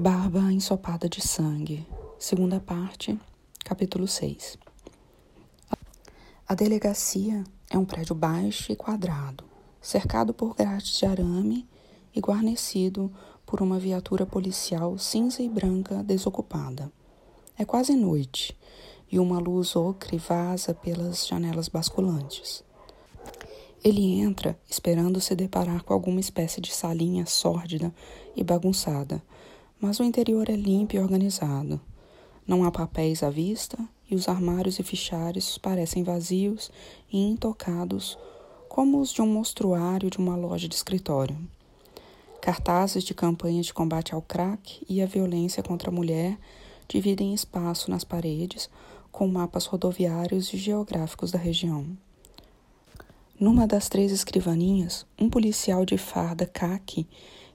Barba ensopada de sangue. Segunda parte, capítulo 6. A delegacia é um prédio baixo e quadrado, cercado por grades de arame e guarnecido por uma viatura policial cinza e branca desocupada. É quase noite e uma luz ocre vaza pelas janelas basculantes. Ele entra esperando se deparar com alguma espécie de salinha sórdida e bagunçada, mas o interior é limpo e organizado. Não há papéis à vista e os armários e fichários parecem vazios e intocados, como os de um mostruário de uma loja de escritório. Cartazes de campanha de combate ao crack e à violência contra a mulher dividem espaço nas paredes com mapas rodoviários e geográficos da região. Numa das três escrivaninhas, um policial de farda caque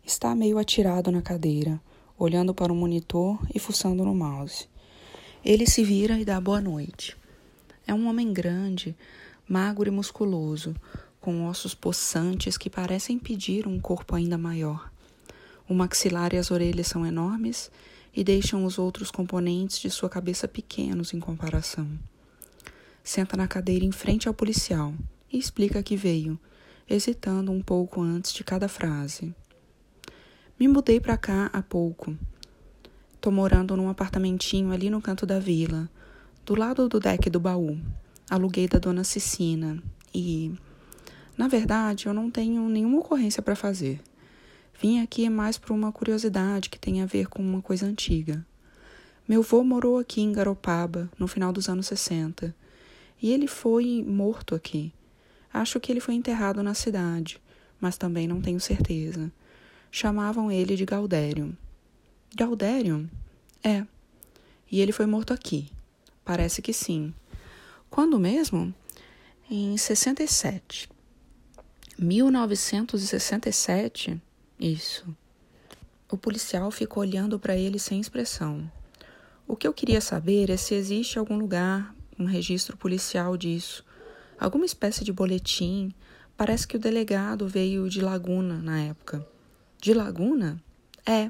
está meio atirado na cadeira, olhando para o monitor e fuçando no mouse. Ele se vira e dá boa noite. É um homem grande, magro e musculoso, com ossos possantes que parecem pedir um corpo ainda maior. O maxilar e as orelhas são enormes e deixam os outros componentes de sua cabeça pequenos em comparação. Senta na cadeira em frente ao policial e explica que veio, hesitando um pouco antes de cada frase. Me mudei para cá há pouco. Tô morando num apartamentinho ali no canto da vila, do lado do deck do baú. Aluguei da dona Cicina e, na verdade, eu não tenho nenhuma ocorrência para fazer. Vim aqui mais por uma curiosidade que tem a ver com uma coisa antiga. Meu avô morou aqui em Garopaba no final dos anos 60 e ele foi morto aqui. Acho que ele foi enterrado na cidade, mas também não tenho certeza. Chamavam ele de Galdério. Galdério? É. E ele foi morto aqui. Parece que sim. Quando mesmo? Em 67. 1967? Isso. O policial ficou olhando para ele sem expressão. O que eu queria saber é se existe algum lugar, um registro policial disso, alguma espécie de boletim. Parece que o delegado veio de Laguna na época. De Laguna? É.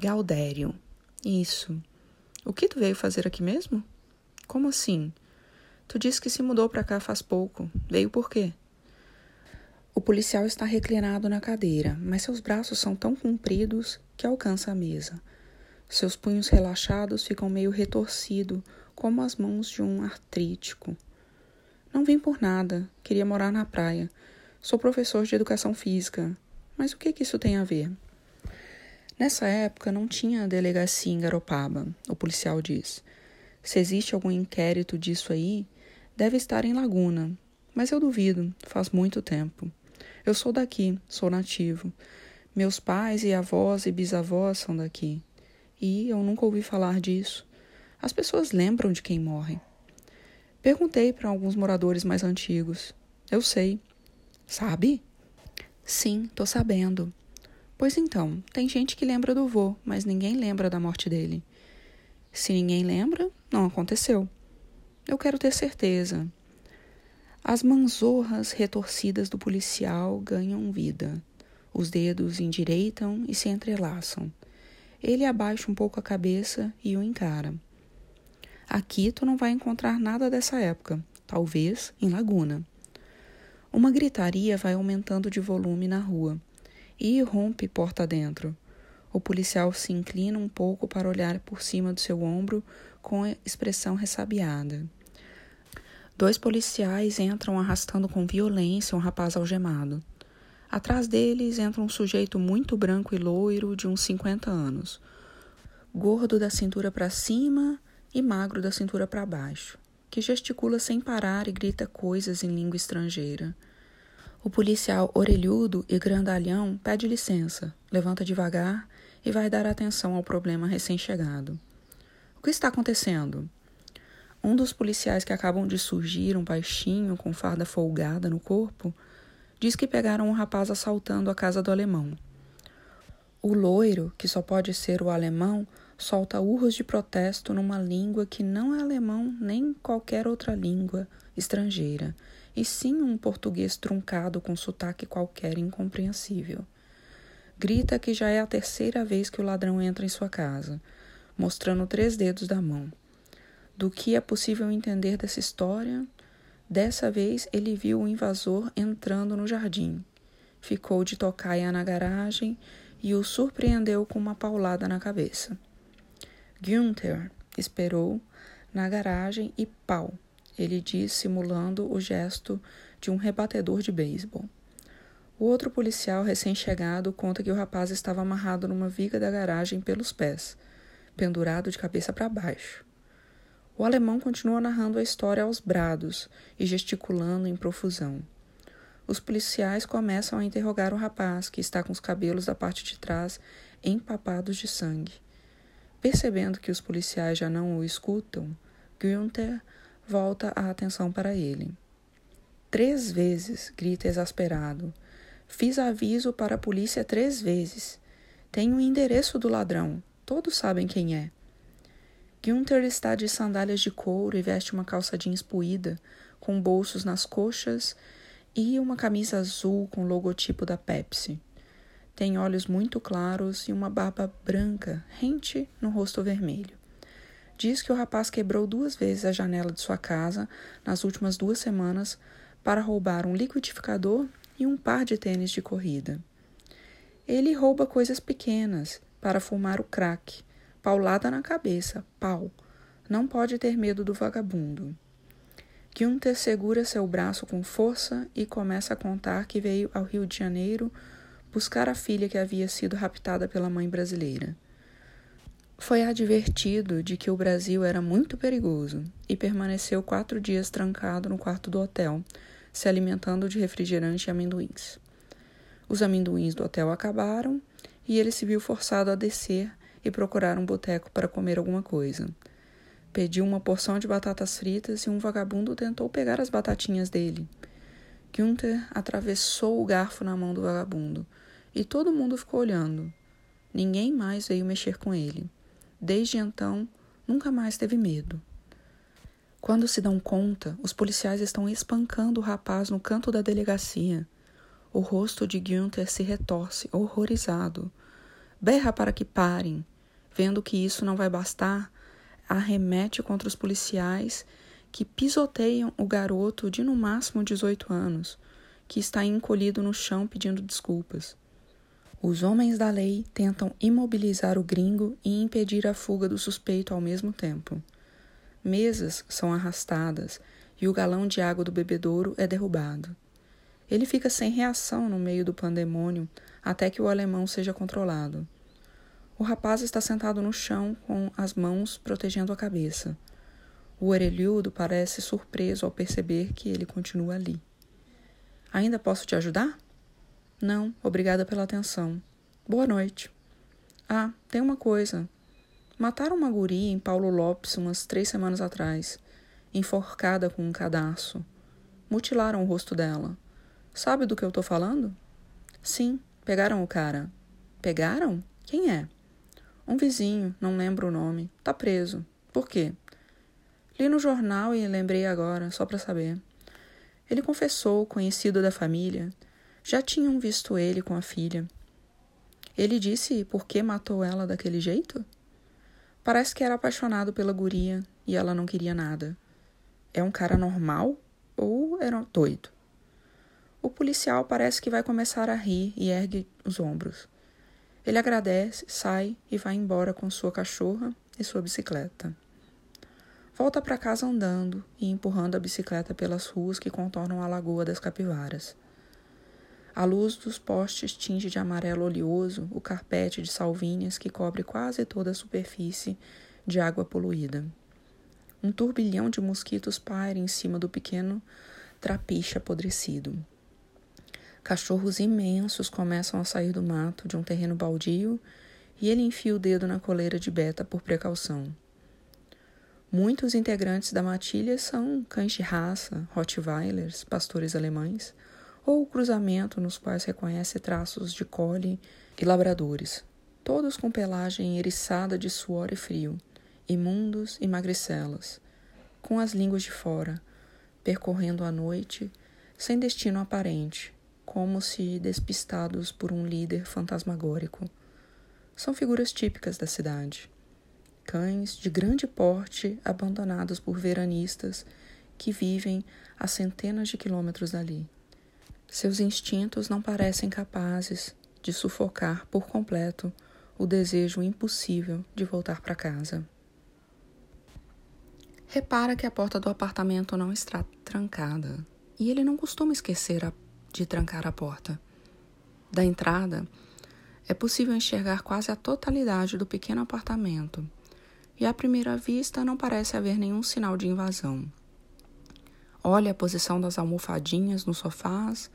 Galdério. Isso. O que tu veio fazer aqui mesmo? Como assim? Tu disse que se mudou para cá faz pouco. Veio por quê? O policial está reclinado na cadeira, mas seus braços são tão compridos que alcança a mesa. Seus punhos relaxados ficam meio retorcidos, como as mãos de um artrítico. Não vim por nada, queria morar na praia. Sou professor de educação física. Mas o que, que isso tem a ver? Nessa época não tinha delegacia em Garopaba, o policial diz. Se existe algum inquérito disso aí, deve estar em Laguna. Mas eu duvido, faz muito tempo. Eu sou daqui, sou nativo. Meus pais e avós e bisavós são daqui. E eu nunca ouvi falar disso. As pessoas lembram de quem morre. Perguntei para alguns moradores mais antigos. Eu sei. Sabe? Sim, tô sabendo. Pois então, tem gente que lembra do vô, mas ninguém lembra da morte dele. Se ninguém lembra, não aconteceu. Eu quero ter certeza. As manzorras retorcidas do policial ganham vida. Os dedos endireitam e se entrelaçam. Ele abaixa um pouco a cabeça e o encara. Aqui tu não vai encontrar nada dessa época, talvez em Laguna. Uma gritaria vai aumentando de volume na rua e rompe porta dentro. O policial se inclina um pouco para olhar por cima do seu ombro com expressão ressabiada. Dois policiais entram arrastando com violência um rapaz algemado. Atrás deles entra um sujeito muito branco e loiro de uns 50 anos, gordo da cintura para cima e magro da cintura para baixo, que gesticula sem parar e grita coisas em língua estrangeira. O policial orelhudo e grandalhão pede licença, levanta devagar e vai dar atenção ao problema recém-chegado. O que está acontecendo? Um dos policiais que acabam de surgir, um baixinho com farda folgada no corpo, diz que pegaram um rapaz assaltando a casa do alemão. O loiro, que só pode ser o alemão, solta urros de protesto numa língua que não é alemão nem qualquer outra língua estrangeira, e sim um português truncado com sotaque qualquer incompreensível. grita que já é a terceira vez que o ladrão entra em sua casa, mostrando três dedos da mão. Do que é possível entender dessa história, dessa vez ele viu o invasor entrando no jardim. Ficou de tocaia na garagem e o surpreendeu com uma paulada na cabeça. Günther esperou na garagem e pau, ele disse simulando o gesto de um rebatedor de beisebol. O outro policial recém-chegado conta que o rapaz estava amarrado numa viga da garagem pelos pés, pendurado de cabeça para baixo. O alemão continua narrando a história aos brados e gesticulando em profusão. Os policiais começam a interrogar o rapaz, que está com os cabelos da parte de trás empapados de sangue. Percebendo que os policiais já não o escutam, Günther volta a atenção para ele. Três vezes, grita exasperado. Fiz aviso para a polícia três vezes. Tenho o endereço do ladrão. Todos sabem quem é. Günther está de sandálias de couro e veste uma calça jeans puída, com bolsos nas coxas e uma camisa azul com logotipo da Pepsi. Tem olhos muito claros e uma barba branca, rente no rosto vermelho. Diz que o rapaz quebrou duas vezes a janela de sua casa nas últimas duas semanas para roubar um liquidificador e um par de tênis de corrida. Ele rouba coisas pequenas para fumar o crack, paulada na cabeça, pau. Não pode ter medo do vagabundo. Gunther segura seu braço com força e começa a contar que veio ao Rio de Janeiro buscar a filha que havia sido raptada pela mãe brasileira. Foi advertido de que o Brasil era muito perigoso e permaneceu quatro dias trancado no quarto do hotel, se alimentando de refrigerante e amendoins. Os amendoins do hotel acabaram e ele se viu forçado a descer e procurar um boteco para comer alguma coisa. Pediu uma porção de batatas fritas e um vagabundo tentou pegar as batatinhas dele. Günther atravessou o garfo na mão do vagabundo e todo mundo ficou olhando. Ninguém mais veio mexer com ele. Desde então, nunca mais teve medo. Quando se dão conta, os policiais estão espancando o rapaz no canto da delegacia. O rosto de Günther se retorce, horrorizado. Berra para que parem. Vendo que isso não vai bastar, arremete contra os policiais que pisoteiam o garoto de no máximo 18 anos, que está encolhido no chão pedindo desculpas. Os homens da lei tentam imobilizar o gringo e impedir a fuga do suspeito ao mesmo tempo. Mesas são arrastadas e o galão de água do bebedouro é derrubado. Ele fica sem reação no meio do pandemônio até que o alemão seja controlado. O rapaz está sentado no chão com as mãos protegendo a cabeça. O orelhudo parece surpreso ao perceber que ele continua ali. Ainda posso te ajudar? Não, obrigada pela atenção. Boa noite. Ah, tem uma coisa. Mataram uma guria em Paulo Lopes umas três semanas atrás, enforcada com um cadastro. Mutilaram o rosto dela. Sabe do que eu tô falando? Sim, pegaram o cara. Pegaram? Quem é? Um vizinho, não lembro o nome. Tá preso. Por quê? Li no jornal e lembrei agora, só para saber. Ele confessou, conhecido da família. Já tinham visto ele com a filha. Ele disse por que matou ela daquele jeito? Parece que era apaixonado pela guria e ela não queria nada. É um cara normal ou era doido? O policial parece que vai começar a rir e ergue os ombros. Ele agradece, sai e vai embora com sua cachorra e sua bicicleta. Volta para casa andando e empurrando a bicicleta pelas ruas que contornam a Lagoa das Capivaras. A luz dos postes tinge de amarelo oleoso o carpete de salvinhas que cobre quase toda a superfície de água poluída. Um turbilhão de mosquitos paira em cima do pequeno trapiche apodrecido. Cachorros imensos começam a sair do mato de um terreno baldio e ele enfia o dedo na coleira de beta por precaução. Muitos integrantes da matilha são cães de raça, rottweilers, pastores alemães, ou o cruzamento nos quais reconhece traços de collie e labradores, todos com pelagem eriçada de suor e frio, imundos e magricelas, com as línguas de fora, percorrendo a noite, sem destino aparente, como se despistados por um líder fantasmagórico. São figuras típicas da cidade. Cães de grande porte abandonados por veranistas que vivem a centenas de quilômetros dali. Seus instintos não parecem capazes de sufocar por completo o desejo impossível de voltar para casa. Repara que a porta do apartamento não está trancada e ele não costuma esquecer de trancar a porta. Da entrada, é possível enxergar quase a totalidade do pequeno apartamento e à primeira vista não parece haver nenhum sinal de invasão. Olhe a posição das almofadinhas nos sofás,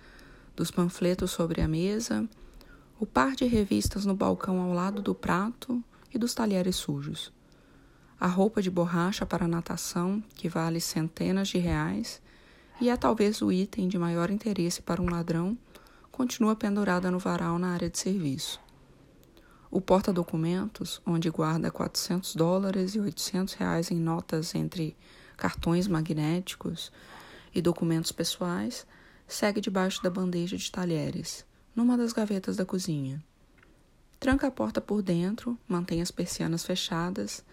dos panfletos sobre a mesa, o par de revistas no balcão ao lado do prato e dos talheres sujos. A roupa de borracha para natação, que vale centenas de reais, e é talvez o item de maior interesse para um ladrão, continua pendurada no varal na área de serviço. O porta-documentos, onde guarda 400 dólares e 800 reais em notas entre cartões magnéticos e documentos pessoais, segue debaixo da bandeja de talheres, numa das gavetas da cozinha. Tranca a porta por dentro, mantém as persianas fechadas,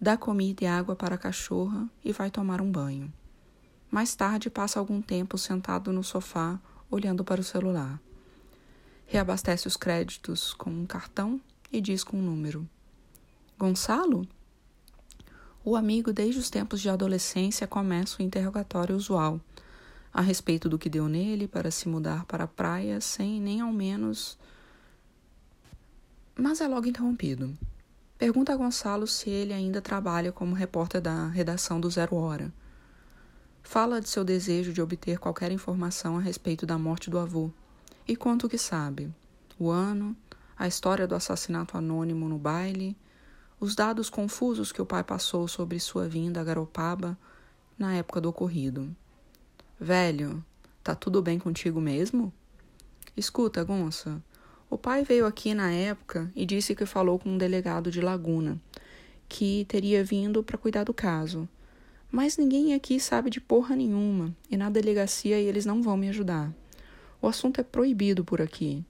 dá comida e água para a cachorra e vai tomar um banho. Mais tarde, passa algum tempo sentado no sofá, olhando para o celular. Reabastece os créditos com um cartão e diz com um número: Gonçalo? O amigo, desde os tempos de adolescência, começa o interrogatório usual a respeito do que deu nele para se mudar para a praia sem nem ao menos. Mas é logo interrompido. Pergunta a Gonçalo se ele ainda trabalha como repórter da redação do Zero Hora. Fala de seu desejo de obter qualquer informação a respeito da morte do avô e conta o que sabe: o ano, a história do assassinato anônimo no baile os dados confusos que o pai passou sobre sua vinda a Garopaba na época do ocorrido. Velho, tá tudo bem contigo mesmo? Escuta, Gonça. O pai veio aqui na época e disse que falou com um delegado de Laguna, que teria vindo para cuidar do caso. Mas ninguém aqui sabe de porra nenhuma, e na delegacia eles não vão me ajudar. O assunto é proibido por aqui,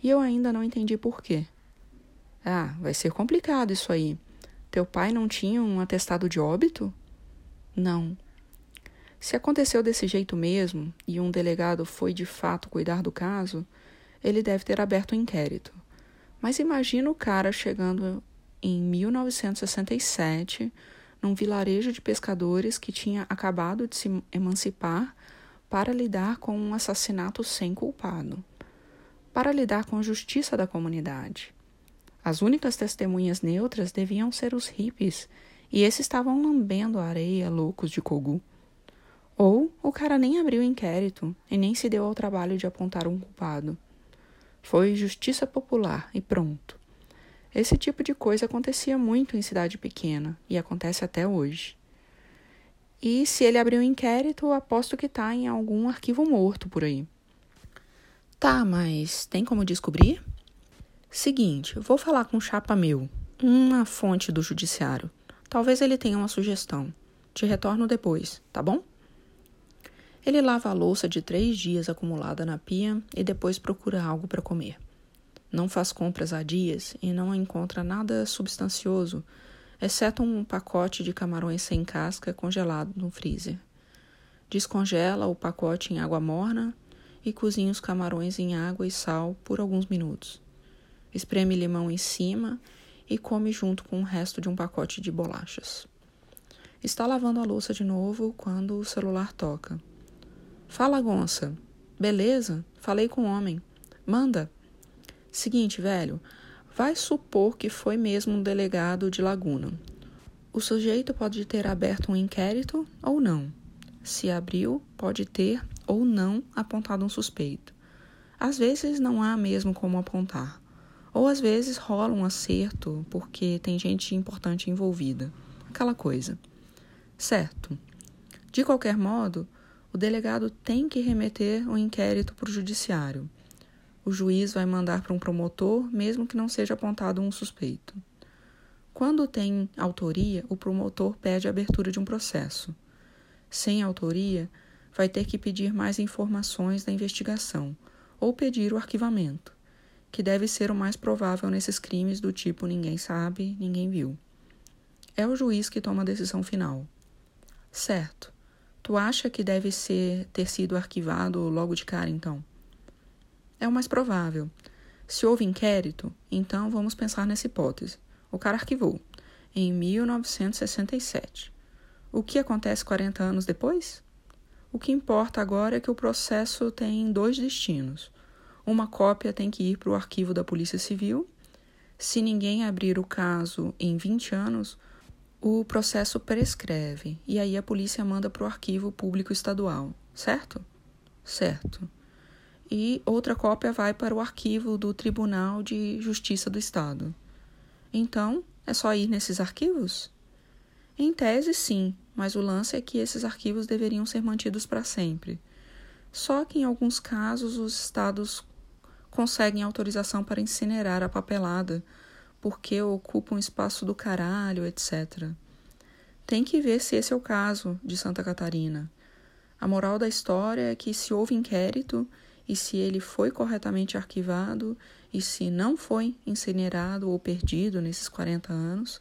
e eu ainda não entendi por quê. Ah, vai ser complicado isso aí. Teu pai não tinha um atestado de óbito? Não. Se aconteceu desse jeito mesmo e um delegado foi de fato cuidar do caso, ele deve ter aberto um inquérito. Mas imagina o cara chegando em 1967 num vilarejo de pescadores que tinha acabado de se emancipar para lidar com um assassinato sem culpado, para lidar com a justiça da comunidade. As únicas testemunhas neutras deviam ser os hippies, e esses estavam lambendo a areia, loucos de Kogu. Ou o cara nem abriu o inquérito e nem se deu ao trabalho de apontar um culpado. Foi justiça popular e pronto. Esse tipo de coisa acontecia muito em cidade pequena e acontece até hoje. E se ele abriu um inquérito, aposto que está em algum arquivo morto por aí. Tá, mas tem como descobrir? Seguinte, vou falar com um chapa meu, uma fonte do judiciário. Talvez ele tenha uma sugestão. Te retorno depois, tá bom? Ele lava a louça de três dias acumulada na pia e depois procura algo para comer. Não faz compras há dias e não encontra nada substancioso, exceto um pacote de camarões sem casca congelado no freezer. Descongela o pacote em água morna e cozinha os camarões em água e sal por alguns minutos espreme limão em cima e come junto com o resto de um pacote de bolachas. Está lavando a louça de novo quando o celular toca. Fala, Gonça. Beleza? Falei com o homem. Manda. Seguinte, velho. Vai supor que foi mesmo um delegado de Laguna. O sujeito pode ter aberto um inquérito ou não. Se abriu, pode ter ou não apontado um suspeito. Às vezes não há mesmo como apontar. Ou às vezes rola um acerto porque tem gente importante envolvida. Aquela coisa. Certo. De qualquer modo, o delegado tem que remeter o um inquérito para o judiciário. O juiz vai mandar para um promotor, mesmo que não seja apontado um suspeito. Quando tem autoria, o promotor pede a abertura de um processo. Sem autoria, vai ter que pedir mais informações da investigação ou pedir o arquivamento, que deve ser o mais provável nesses crimes do tipo ninguém sabe, ninguém viu. É o juiz que toma a decisão final. Certo. Tu acha que deve ser ter sido arquivado logo de cara, então? É o mais provável. Se houve inquérito, então vamos pensar nessa hipótese. O cara arquivou em 1967. O que acontece 40 anos depois? O que importa agora é que o processo tem dois destinos. Uma cópia tem que ir para o arquivo da Polícia Civil. Se ninguém abrir o caso em 20 anos, o processo prescreve e aí a polícia manda para o arquivo público estadual, certo? Certo. E outra cópia vai para o arquivo do Tribunal de Justiça do Estado. Então, é só ir nesses arquivos? Em tese, sim, mas o lance é que esses arquivos deveriam ser mantidos para sempre. Só que em alguns casos os estados conseguem autorização para incinerar a papelada porque ocupa um espaço do caralho, etc. Tem que ver se esse é o caso de Santa Catarina. A moral da história é que se houve inquérito e se ele foi corretamente arquivado e se não foi incinerado ou perdido nesses 40 anos,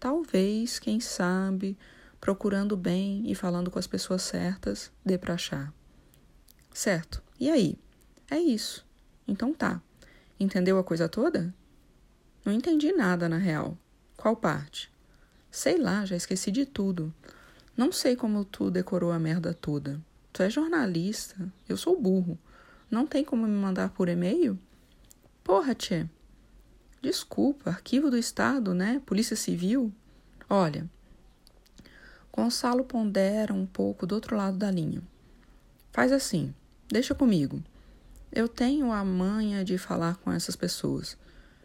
talvez, quem sabe, procurando bem e falando com as pessoas certas, dê para achar. Certo. E aí? É isso. Então tá. Entendeu a coisa toda? Não entendi nada, na real. Qual parte? Sei lá, já esqueci de tudo. Não sei como tu decorou a merda toda. Tu é jornalista, eu sou burro. Não tem como me mandar por e-mail? Porra, tchê. Desculpa, arquivo do Estado, né? Polícia Civil. Olha, Gonçalo pondera um pouco do outro lado da linha. Faz assim, deixa comigo. Eu tenho a manha de falar com essas pessoas.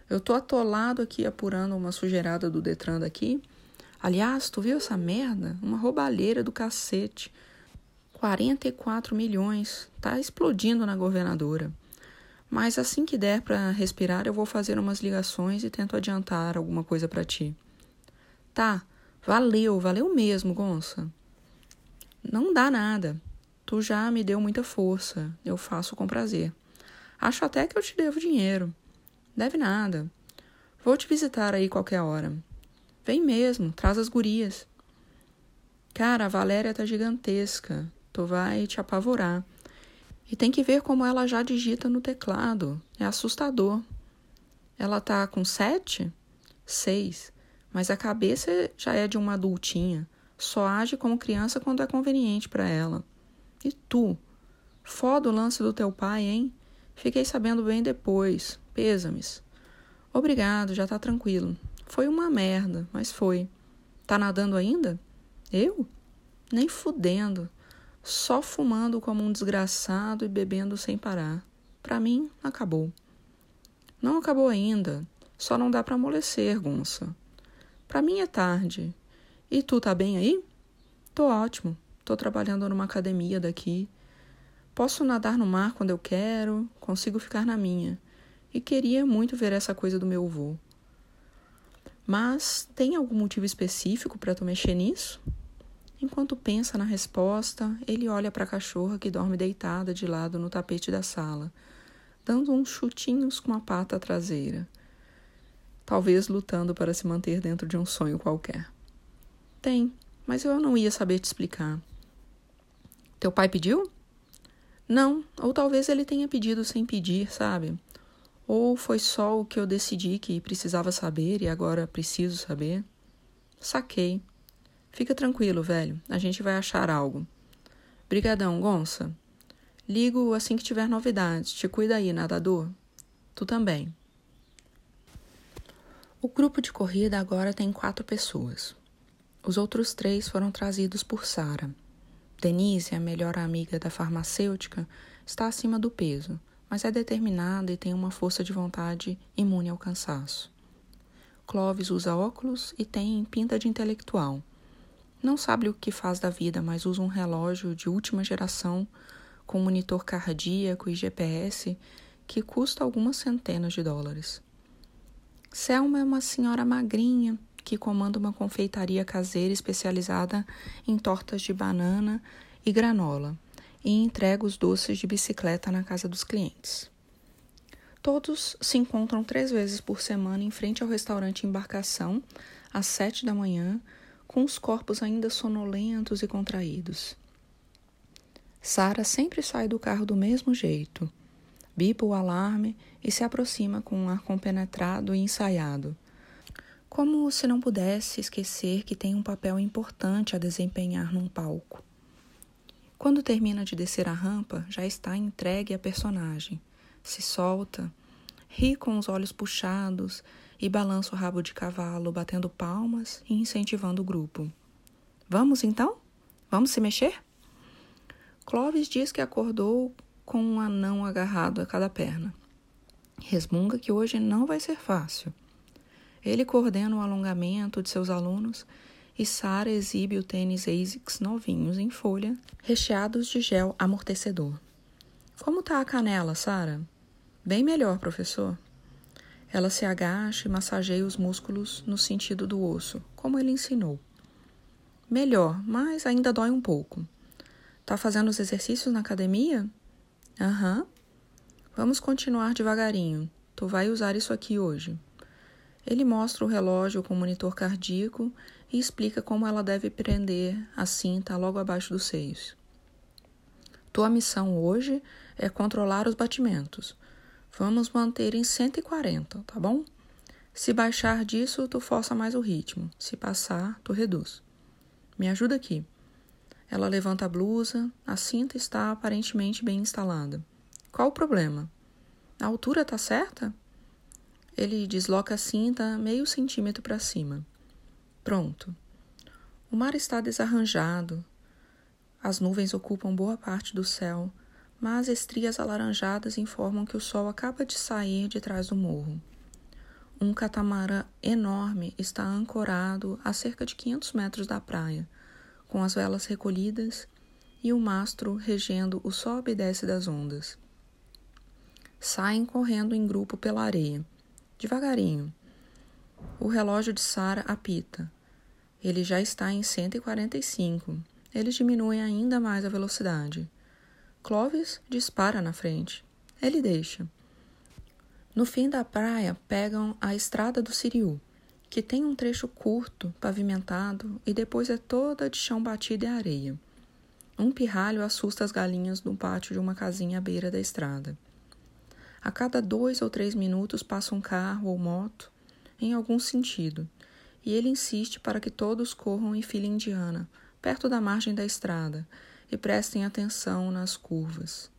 Eu tô atolado aqui apurando uma sujeirada do Detran daqui. Aliás, tu viu essa merda? Uma roubalheira do cacete. 44 milhões. Tá explodindo na governadora. Mas assim que der para respirar, eu vou fazer umas ligações e tento adiantar alguma coisa para ti. Tá, valeu, valeu mesmo, Gonça. Não dá nada. Tu já me deu muita força. Eu faço com prazer. Acho até que eu te devo dinheiro. Deve nada. Vou te visitar aí qualquer hora. Vem mesmo, traz as gurias. Cara, a Valéria tá gigantesca. Tu vai te apavorar. E tem que ver como ela já digita no teclado. É assustador. Ela tá com sete? Seis. Mas a cabeça já é de uma adultinha. Só age como criança quando é conveniente para ela. E tu? Foda o lance do teu pai, hein? Fiquei sabendo bem depois. Pêsames. Obrigado, já tá tranquilo. Foi uma merda, mas foi. Tá nadando ainda? Eu? Nem fudendo. Só fumando como um desgraçado e bebendo sem parar. Para mim, acabou. Não acabou ainda. Só não dá para amolecer, Gonça. Para mim é tarde. E tu tá bem aí? Tô ótimo. Tô trabalhando numa academia daqui. Posso nadar no mar quando eu quero, consigo ficar na minha. E queria muito ver essa coisa do meu avô. Mas tem algum motivo específico para tu mexer nisso? Enquanto pensa na resposta, ele olha para a cachorra que dorme deitada de lado no tapete da sala, dando uns chutinhos com a pata traseira, talvez lutando para se manter dentro de um sonho qualquer. Tem, mas eu não ia saber te explicar. Teu pai pediu? Não, ou talvez ele tenha pedido sem pedir, sabe? Ou foi só o que eu decidi que precisava saber e agora preciso saber? Saquei. Fica tranquilo, velho. A gente vai achar algo. Brigadão, Gonça. Ligo assim que tiver novidades. Te cuida aí, nadador. Tu também. O grupo de corrida agora tem quatro pessoas. Os outros três foram trazidos por Sara. Denise, a melhor amiga da farmacêutica, está acima do peso, mas é determinada e tem uma força de vontade imune ao cansaço. Clovis usa óculos e tem pinta de intelectual. Não sabe o que faz da vida, mas usa um relógio de última geração com monitor cardíaco e GPS que custa algumas centenas de dólares. Selma é uma senhora magrinha, que comanda uma confeitaria caseira especializada em tortas de banana e granola e entrega os doces de bicicleta na casa dos clientes. Todos se encontram três vezes por semana em frente ao restaurante Embarcação, às sete da manhã, com os corpos ainda sonolentos e contraídos. Sara sempre sai do carro do mesmo jeito. Bipa o alarme e se aproxima com um ar compenetrado e ensaiado. Como se não pudesse esquecer que tem um papel importante a desempenhar num palco. Quando termina de descer a rampa, já está entregue a personagem. Se solta, ri com os olhos puxados e balança o rabo de cavalo, batendo palmas e incentivando o grupo. Vamos então? Vamos se mexer? Clovis diz que acordou com um anão agarrado a cada perna. Resmunga que hoje não vai ser fácil. Ele coordena o alongamento de seus alunos e Sara exibe o tênis ASICS novinhos em folha, recheados de gel amortecedor. Como tá a canela, Sara? Bem melhor, professor. Ela se agacha e massageia os músculos no sentido do osso, como ele ensinou. Melhor, mas ainda dói um pouco. Tá fazendo os exercícios na academia? Aham. Uhum. Vamos continuar devagarinho. Tu vai usar isso aqui hoje. Ele mostra o relógio com monitor cardíaco e explica como ela deve prender a cinta logo abaixo dos seios. Tua missão hoje é controlar os batimentos. Vamos manter em 140, tá bom? Se baixar disso, tu força mais o ritmo. Se passar, tu reduz. Me ajuda aqui. Ela levanta a blusa, a cinta está aparentemente bem instalada. Qual o problema? A altura tá certa? Ele desloca a cinta meio centímetro para cima. Pronto. O mar está desarranjado. As nuvens ocupam boa parte do céu, mas estrias alaranjadas informam que o sol acaba de sair de trás do morro. Um catamarã enorme está ancorado a cerca de 500 metros da praia, com as velas recolhidas e o mastro regendo o sobe e desce das ondas. Saem correndo em grupo pela areia. Devagarinho. O relógio de Sara apita. Ele já está em 145. Eles diminuem ainda mais a velocidade. Clovis dispara na frente. Ele deixa. No fim da praia, pegam a estrada do Siriu, que tem um trecho curto, pavimentado, e depois é toda de chão batido e areia. Um pirralho assusta as galinhas no pátio de uma casinha à beira da estrada. A cada dois ou três minutos passa um carro ou moto, em algum sentido, e ele insiste para que todos corram em fila indiana, perto da margem da estrada, e prestem atenção nas curvas.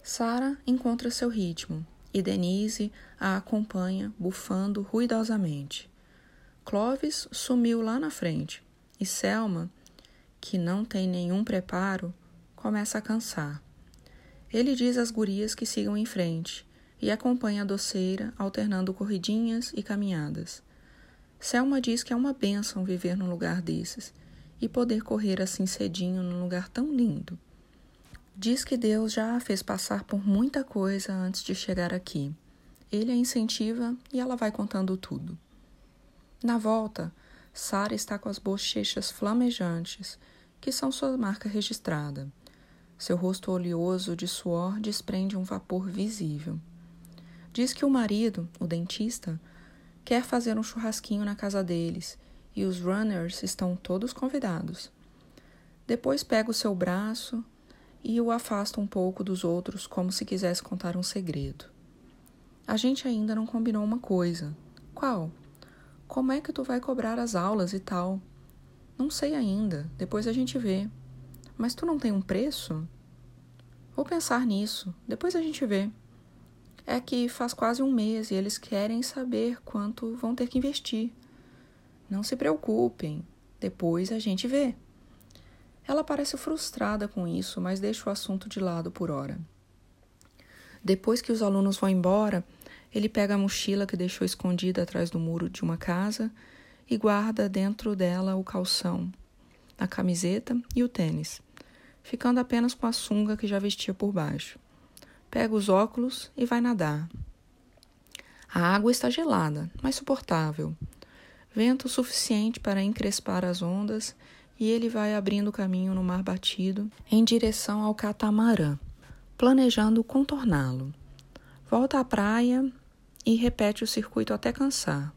Sara encontra seu ritmo e Denise a acompanha, bufando ruidosamente. Clovis sumiu lá na frente e Selma, que não tem nenhum preparo, começa a cansar. Ele diz às gurias que sigam em frente e acompanha a doceira, alternando corridinhas e caminhadas. Selma diz que é uma bênção viver num lugar desses e poder correr assim cedinho num lugar tão lindo. Diz que Deus já a fez passar por muita coisa antes de chegar aqui. Ele a incentiva e ela vai contando tudo. Na volta, Sara está com as bochechas flamejantes, que são sua marca registrada. Seu rosto oleoso de suor desprende um vapor visível. Diz que o marido, o dentista, quer fazer um churrasquinho na casa deles e os runners estão todos convidados. Depois pega o seu braço e o afasta um pouco dos outros como se quisesse contar um segredo. A gente ainda não combinou uma coisa. Qual? Como é que tu vai cobrar as aulas e tal? Não sei ainda, depois a gente vê. Mas tu não tem um preço? Vou pensar nisso, depois a gente vê. É que faz quase um mês e eles querem saber quanto vão ter que investir. Não se preocupem, depois a gente vê. Ela parece frustrada com isso, mas deixa o assunto de lado por hora. Depois que os alunos vão embora, ele pega a mochila que deixou escondida atrás do muro de uma casa e guarda dentro dela o calção, a camiseta e o tênis ficando apenas com a sunga que já vestia por baixo. Pega os óculos e vai nadar. A água está gelada, mas suportável. Vento suficiente para encrespar as ondas e ele vai abrindo caminho no mar batido em direção ao catamarã, planejando contorná-lo. Volta à praia e repete o circuito até cansar.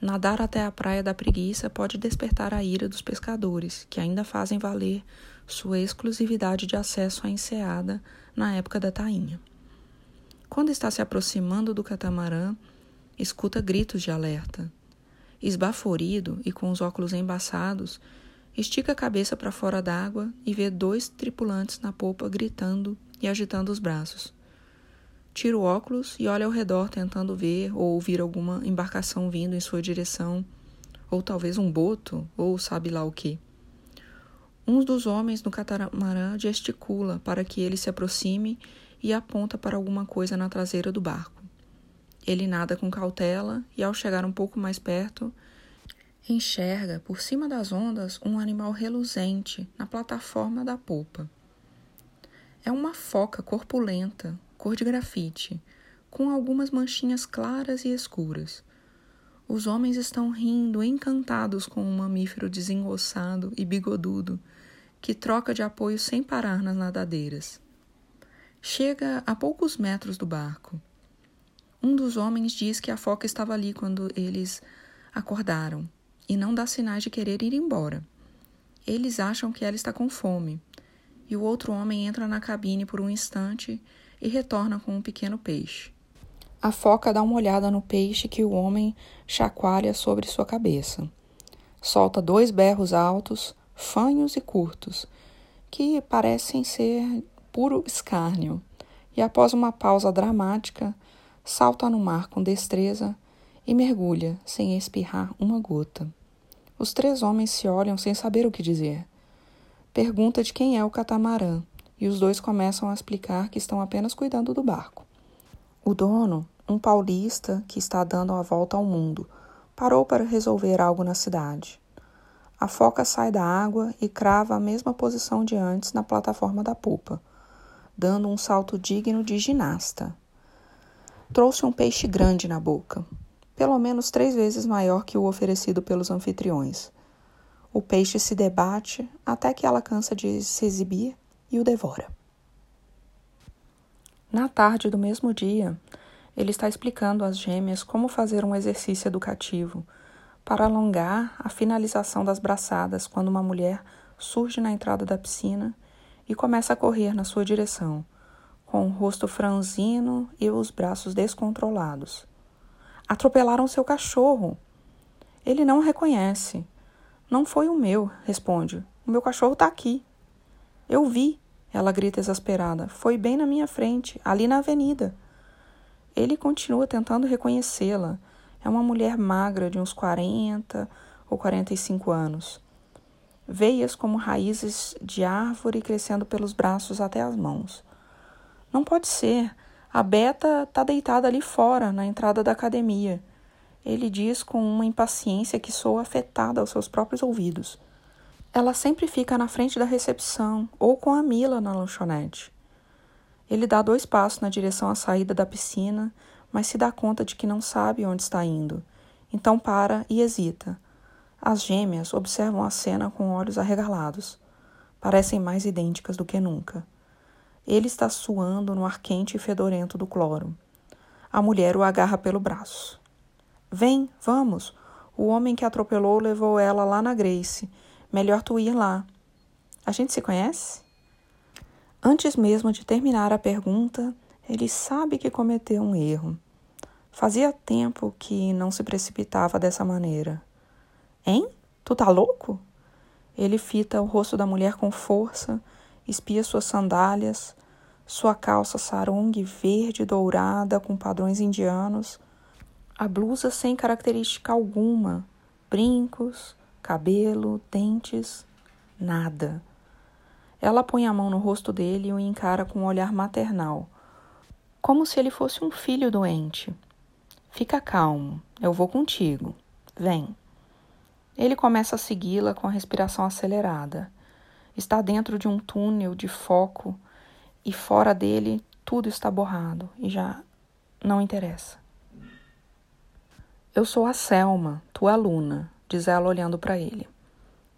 Nadar até a praia da preguiça pode despertar a ira dos pescadores, que ainda fazem valer sua exclusividade de acesso à enseada na época da tainha. Quando está se aproximando do catamarã, escuta gritos de alerta. Esbaforido e com os óculos embaçados, estica a cabeça para fora d'água e vê dois tripulantes na popa gritando e agitando os braços. Tira o óculos e olha ao redor tentando ver ou ouvir alguma embarcação vindo em sua direção, ou talvez um boto, ou sabe lá o que. Um dos homens no catamarã gesticula para que ele se aproxime e aponta para alguma coisa na traseira do barco. Ele nada com cautela e, ao chegar um pouco mais perto, enxerga por cima das ondas um animal reluzente na plataforma da popa. É uma foca corpulenta, cor de grafite, com algumas manchinhas claras e escuras. Os homens estão rindo, encantados com um mamífero desengoçado e bigodudo que troca de apoio sem parar nas nadadeiras. Chega a poucos metros do barco. Um dos homens diz que a foca estava ali quando eles acordaram e não dá sinais de querer ir embora. Eles acham que ela está com fome. E o outro homem entra na cabine por um instante e retorna com um pequeno peixe. A foca dá uma olhada no peixe que o homem chacoalha sobre sua cabeça. Solta dois berros altos, fanhos e curtos, que parecem ser puro escárnio, e após uma pausa dramática, salta no mar com destreza e mergulha sem espirrar uma gota. Os três homens se olham sem saber o que dizer. Pergunta de quem é o catamarã, e os dois começam a explicar que estão apenas cuidando do barco. O dono, um paulista que está dando a volta ao mundo, parou para resolver algo na cidade. A foca sai da água e crava a mesma posição de antes na plataforma da popa, dando um salto digno de ginasta. Trouxe um peixe grande na boca, pelo menos três vezes maior que o oferecido pelos anfitriões. O peixe se debate até que ela cansa de se exibir e o devora. Na tarde do mesmo dia, ele está explicando às gêmeas como fazer um exercício educativo para alongar a finalização das braçadas quando uma mulher surge na entrada da piscina e começa a correr na sua direção, com o rosto franzino e os braços descontrolados. Atropelaram seu cachorro. Ele não reconhece. Não foi o meu, responde. O meu cachorro está aqui. Eu vi, ela grita exasperada. Foi bem na minha frente, ali na avenida. Ele continua tentando reconhecê-la. É uma mulher magra de uns 40 ou 45 anos veias como raízes de árvore crescendo pelos braços até as mãos. Não pode ser. A Beta está deitada ali fora, na entrada da academia. Ele diz com uma impaciência que soa afetada aos seus próprios ouvidos. Ela sempre fica na frente da recepção ou com a Mila na lanchonete. Ele dá dois passos na direção à saída da piscina, mas se dá conta de que não sabe onde está indo. Então para e hesita as gêmeas observam a cena com olhos arregalados. Parecem mais idênticas do que nunca. Ele está suando no ar quente e fedorento do cloro. A mulher o agarra pelo braço. Vem, vamos. O homem que atropelou levou ela lá na Grace. Melhor tu ir lá. A gente se conhece? Antes mesmo de terminar a pergunta, ele sabe que cometeu um erro. Fazia tempo que não se precipitava dessa maneira. Hein? Tu tá louco? Ele fita o rosto da mulher com força, espia suas sandálias, sua calça sarong verde dourada com padrões indianos, a blusa sem característica alguma, brincos, cabelo, dentes, nada. Ela põe a mão no rosto dele e o encara com um olhar maternal, como se ele fosse um filho doente. Fica calmo, eu vou contigo. Vem. Ele começa a segui-la com a respiração acelerada. Está dentro de um túnel de foco e fora dele tudo está borrado e já não interessa. Eu sou a Selma, tua aluna, diz ela olhando para ele.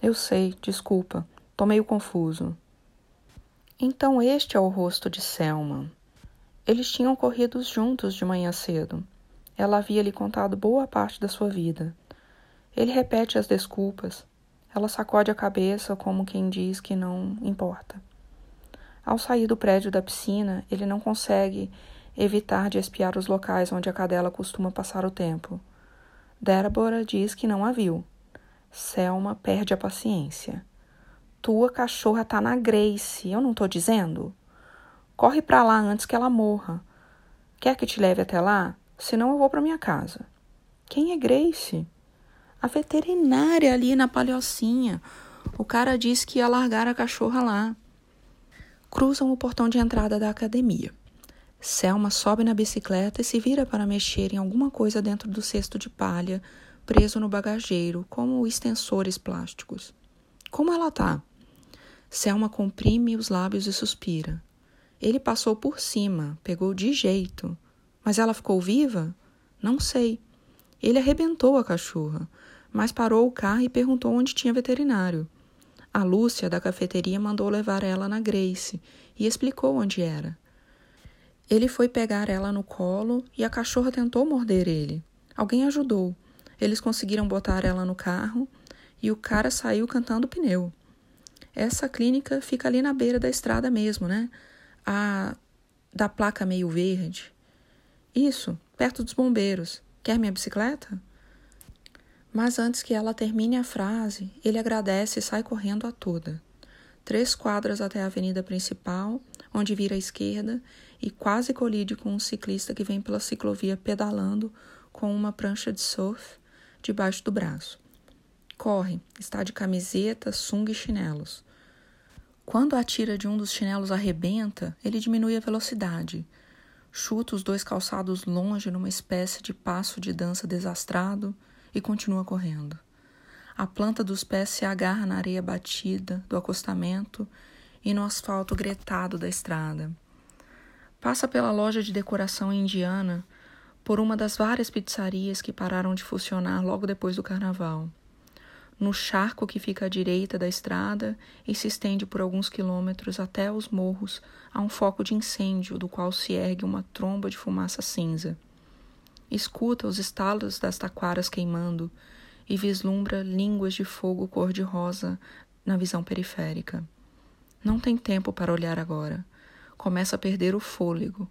Eu sei, desculpa, tô meio confuso. Então este é o rosto de Selma. Eles tinham corrido juntos de manhã cedo. Ela havia lhe contado boa parte da sua vida. Ele repete as desculpas. Ela sacode a cabeça como quem diz que não importa. Ao sair do prédio da piscina, ele não consegue evitar de espiar os locais onde a cadela costuma passar o tempo. Débora diz que não a viu. Selma perde a paciência. Tua cachorra tá na Grace, eu não tô dizendo? Corre para lá antes que ela morra. Quer que te leve até lá? Senão eu vou para minha casa. Quem é Grace? A veterinária ali na palhocinha. O cara disse que ia largar a cachorra lá. Cruzam o portão de entrada da academia. Selma sobe na bicicleta e se vira para mexer em alguma coisa dentro do cesto de palha preso no bagageiro, como extensores plásticos. Como ela tá? Selma comprime os lábios e suspira. Ele passou por cima, pegou de jeito. Mas ela ficou viva? Não sei. Ele arrebentou a cachorra, mas parou o carro e perguntou onde tinha veterinário. A Lúcia, da cafeteria, mandou levar ela na Grace e explicou onde era. Ele foi pegar ela no colo e a cachorra tentou morder ele. Alguém ajudou. Eles conseguiram botar ela no carro e o cara saiu cantando pneu. Essa clínica fica ali na beira da estrada mesmo, né? A da placa meio verde. Isso, perto dos bombeiros. Quer minha bicicleta? Mas antes que ela termine a frase, ele agradece e sai correndo a toda. Três quadras até a avenida principal, onde vira à esquerda e quase colide com um ciclista que vem pela ciclovia pedalando com uma prancha de surf debaixo do braço. Corre, está de camiseta, sunga e chinelos. Quando a tira de um dos chinelos arrebenta, ele diminui a velocidade chuta os dois calçados longe numa espécie de passo de dança desastrado e continua correndo. A planta dos pés se agarra na areia batida do acostamento e no asfalto gretado da estrada. Passa pela loja de decoração indiana, por uma das várias pizzarias que pararam de funcionar logo depois do carnaval no charco que fica à direita da estrada e se estende por alguns quilômetros até os morros a um foco de incêndio do qual se ergue uma tromba de fumaça cinza. Escuta os estalos das taquaras queimando e vislumbra línguas de fogo cor-de-rosa na visão periférica. Não tem tempo para olhar agora. Começa a perder o fôlego.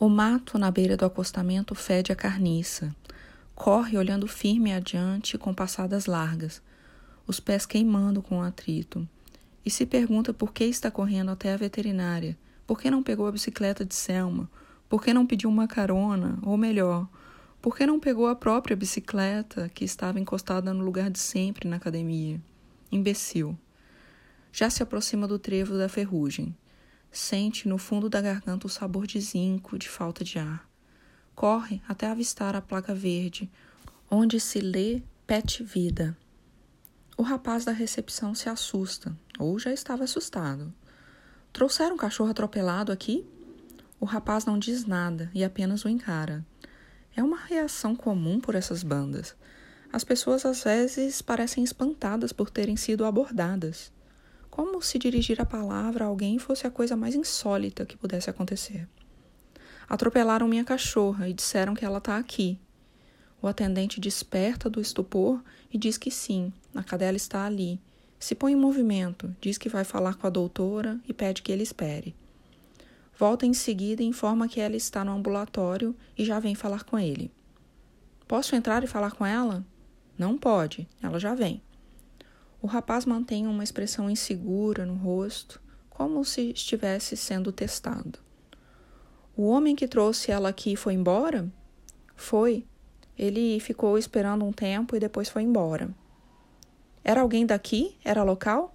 O mato na beira do acostamento fede a carniça. Corre olhando firme adiante com passadas largas, os pés queimando com o atrito. E se pergunta por que está correndo até a veterinária, por que não pegou a bicicleta de Selma, por que não pediu uma carona, ou melhor, por que não pegou a própria bicicleta que estava encostada no lugar de sempre na academia? Imbecil. Já se aproxima do trevo da ferrugem. Sente no fundo da garganta o sabor de zinco, de falta de ar. Corre até avistar a placa verde, onde se lê Pet Vida. O rapaz da recepção se assusta, ou já estava assustado. Trouxeram um cachorro atropelado aqui? O rapaz não diz nada e apenas o encara. É uma reação comum por essas bandas. As pessoas às vezes parecem espantadas por terem sido abordadas. Como se dirigir a palavra a alguém fosse a coisa mais insólita que pudesse acontecer. Atropelaram minha cachorra e disseram que ela está aqui. O atendente desperta do estupor e diz que sim, a cadela está ali. Se põe em movimento, diz que vai falar com a doutora e pede que ele espere. Volta em seguida e informa que ela está no ambulatório e já vem falar com ele. Posso entrar e falar com ela? Não pode, ela já vem. O rapaz mantém uma expressão insegura no rosto, como se estivesse sendo testado. O homem que trouxe ela aqui foi embora? Foi. Ele ficou esperando um tempo e depois foi embora. Era alguém daqui? Era local?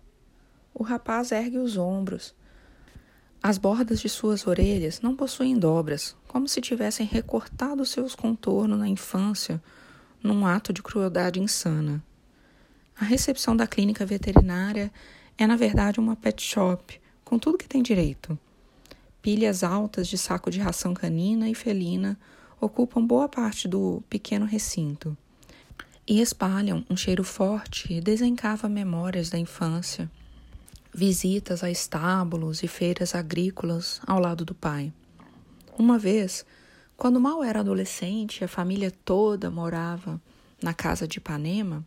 O rapaz ergue os ombros. As bordas de suas orelhas não possuem dobras, como se tivessem recortado seus contornos na infância num ato de crueldade insana. A recepção da clínica veterinária é, na verdade, uma pet shop, com tudo que tem direito. Pilhas altas de saco de ração canina e felina ocupam boa parte do pequeno recinto e espalham um cheiro forte e desencava memórias da infância, visitas a estábulos e feiras agrícolas ao lado do pai. Uma vez, quando mal era adolescente, a família toda morava na casa de Ipanema,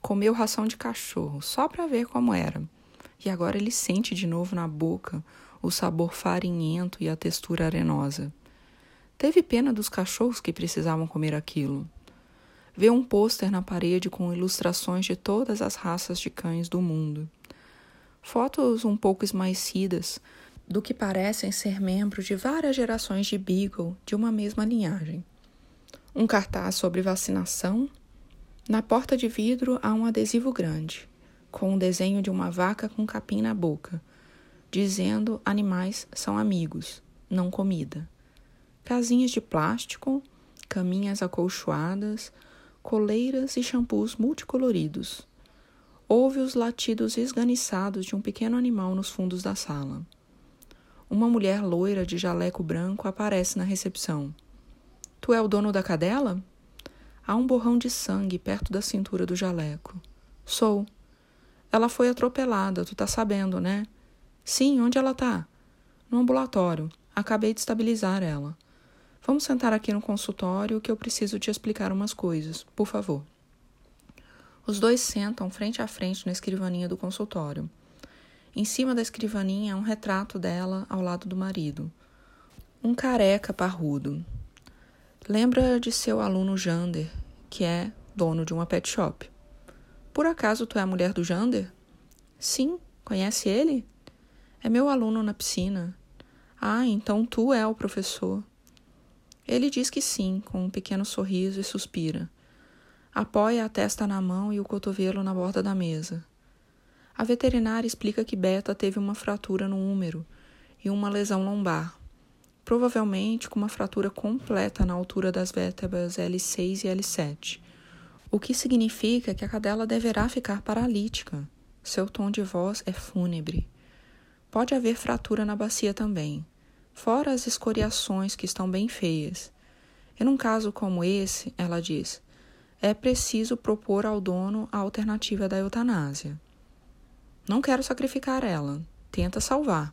comeu ração de cachorro só para ver como era. E agora ele sente de novo na boca o sabor farinhento e a textura arenosa. Teve pena dos cachorros que precisavam comer aquilo. Vê um pôster na parede com ilustrações de todas as raças de cães do mundo. Fotos um pouco esmaecidas do que parecem ser membros de várias gerações de Beagle de uma mesma linhagem. Um cartaz sobre vacinação. Na porta de vidro há um adesivo grande, com o um desenho de uma vaca com capim na boca, dizendo animais são amigos, não comida casinhas de plástico, caminhas acolchoadas, coleiras e shampoos multicoloridos. Houve os latidos esganiçados de um pequeno animal nos fundos da sala. Uma mulher loira de jaleco branco aparece na recepção. Tu é o dono da cadela? Há um borrão de sangue perto da cintura do jaleco. Sou. Ela foi atropelada, tu tá sabendo, né? Sim, onde ela tá? No ambulatório. Acabei de estabilizar ela. Vamos sentar aqui no consultório que eu preciso te explicar umas coisas, por favor. Os dois sentam frente a frente na escrivaninha do consultório. Em cima da escrivaninha há um retrato dela ao lado do marido. Um careca parrudo. Lembra de seu aluno Jander, que é dono de uma pet shop. Por acaso tu é a mulher do Jander? Sim, conhece ele? É meu aluno na piscina. Ah, então tu é o professor. Ele diz que sim, com um pequeno sorriso e suspira. Apoia a testa na mão e o cotovelo na borda da mesa. A veterinária explica que Beta teve uma fratura no úmero e uma lesão lombar, provavelmente com uma fratura completa na altura das vértebras L6 e L7, o que significa que a cadela deverá ficar paralítica. Seu tom de voz é fúnebre. Pode haver fratura na bacia também fora as escoriações que estão bem feias. E num caso como esse, ela diz, é preciso propor ao dono a alternativa da eutanásia. Não quero sacrificar ela, tenta salvar.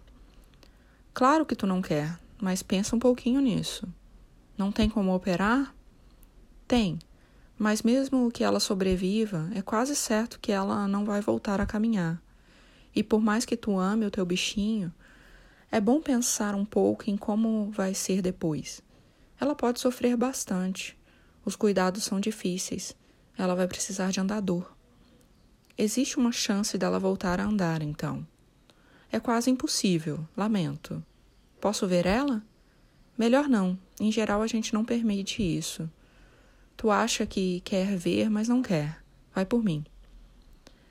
Claro que tu não quer, mas pensa um pouquinho nisso. Não tem como operar? Tem, mas mesmo que ela sobreviva, é quase certo que ela não vai voltar a caminhar. E por mais que tu ame o teu bichinho, é bom pensar um pouco em como vai ser depois. Ela pode sofrer bastante. Os cuidados são difíceis. Ela vai precisar de andador. Existe uma chance dela voltar a andar, então. É quase impossível, lamento. Posso ver ela? Melhor não. Em geral, a gente não permite isso. Tu acha que quer ver, mas não quer. Vai por mim.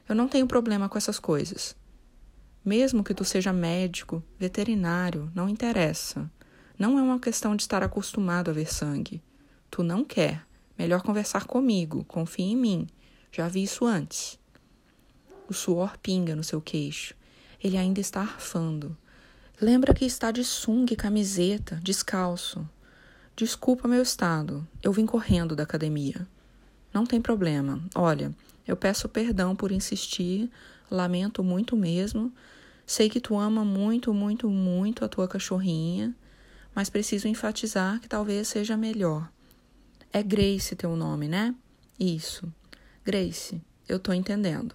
Eu não tenho problema com essas coisas. Mesmo que tu seja médico, veterinário, não interessa. Não é uma questão de estar acostumado a ver sangue. Tu não quer. Melhor conversar comigo. Confie em mim. Já vi isso antes. O suor pinga no seu queixo. Ele ainda está arfando. Lembra que está de sunga e camiseta, descalço. Desculpa meu estado. Eu vim correndo da academia. Não tem problema. Olha, eu peço perdão por insistir, lamento muito mesmo, Sei que tu ama muito, muito, muito a tua cachorrinha, mas preciso enfatizar que talvez seja melhor. É Grace teu nome, né? Isso. Grace, eu tô entendendo.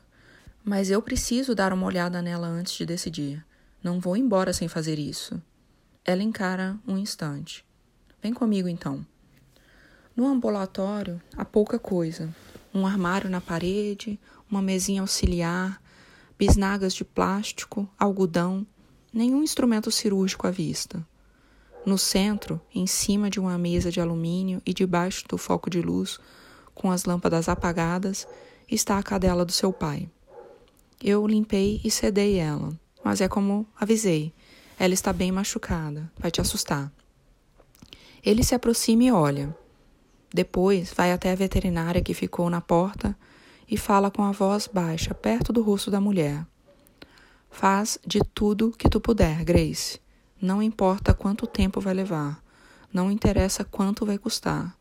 Mas eu preciso dar uma olhada nela antes de decidir. Não vou embora sem fazer isso. Ela encara um instante. Vem comigo então. No ambulatório há pouca coisa. Um armário na parede, uma mesinha auxiliar, bisnagas de plástico, algodão, nenhum instrumento cirúrgico à vista. No centro, em cima de uma mesa de alumínio e debaixo do foco de luz, com as lâmpadas apagadas, está a cadela do seu pai. Eu limpei e sedei ela, mas é como avisei. Ela está bem machucada, vai te assustar. Ele se aproxima e olha. Depois vai até a veterinária que ficou na porta e fala com a voz baixa, perto do rosto da mulher. Faz de tudo que tu puder, Grace. Não importa quanto tempo vai levar. Não interessa quanto vai custar.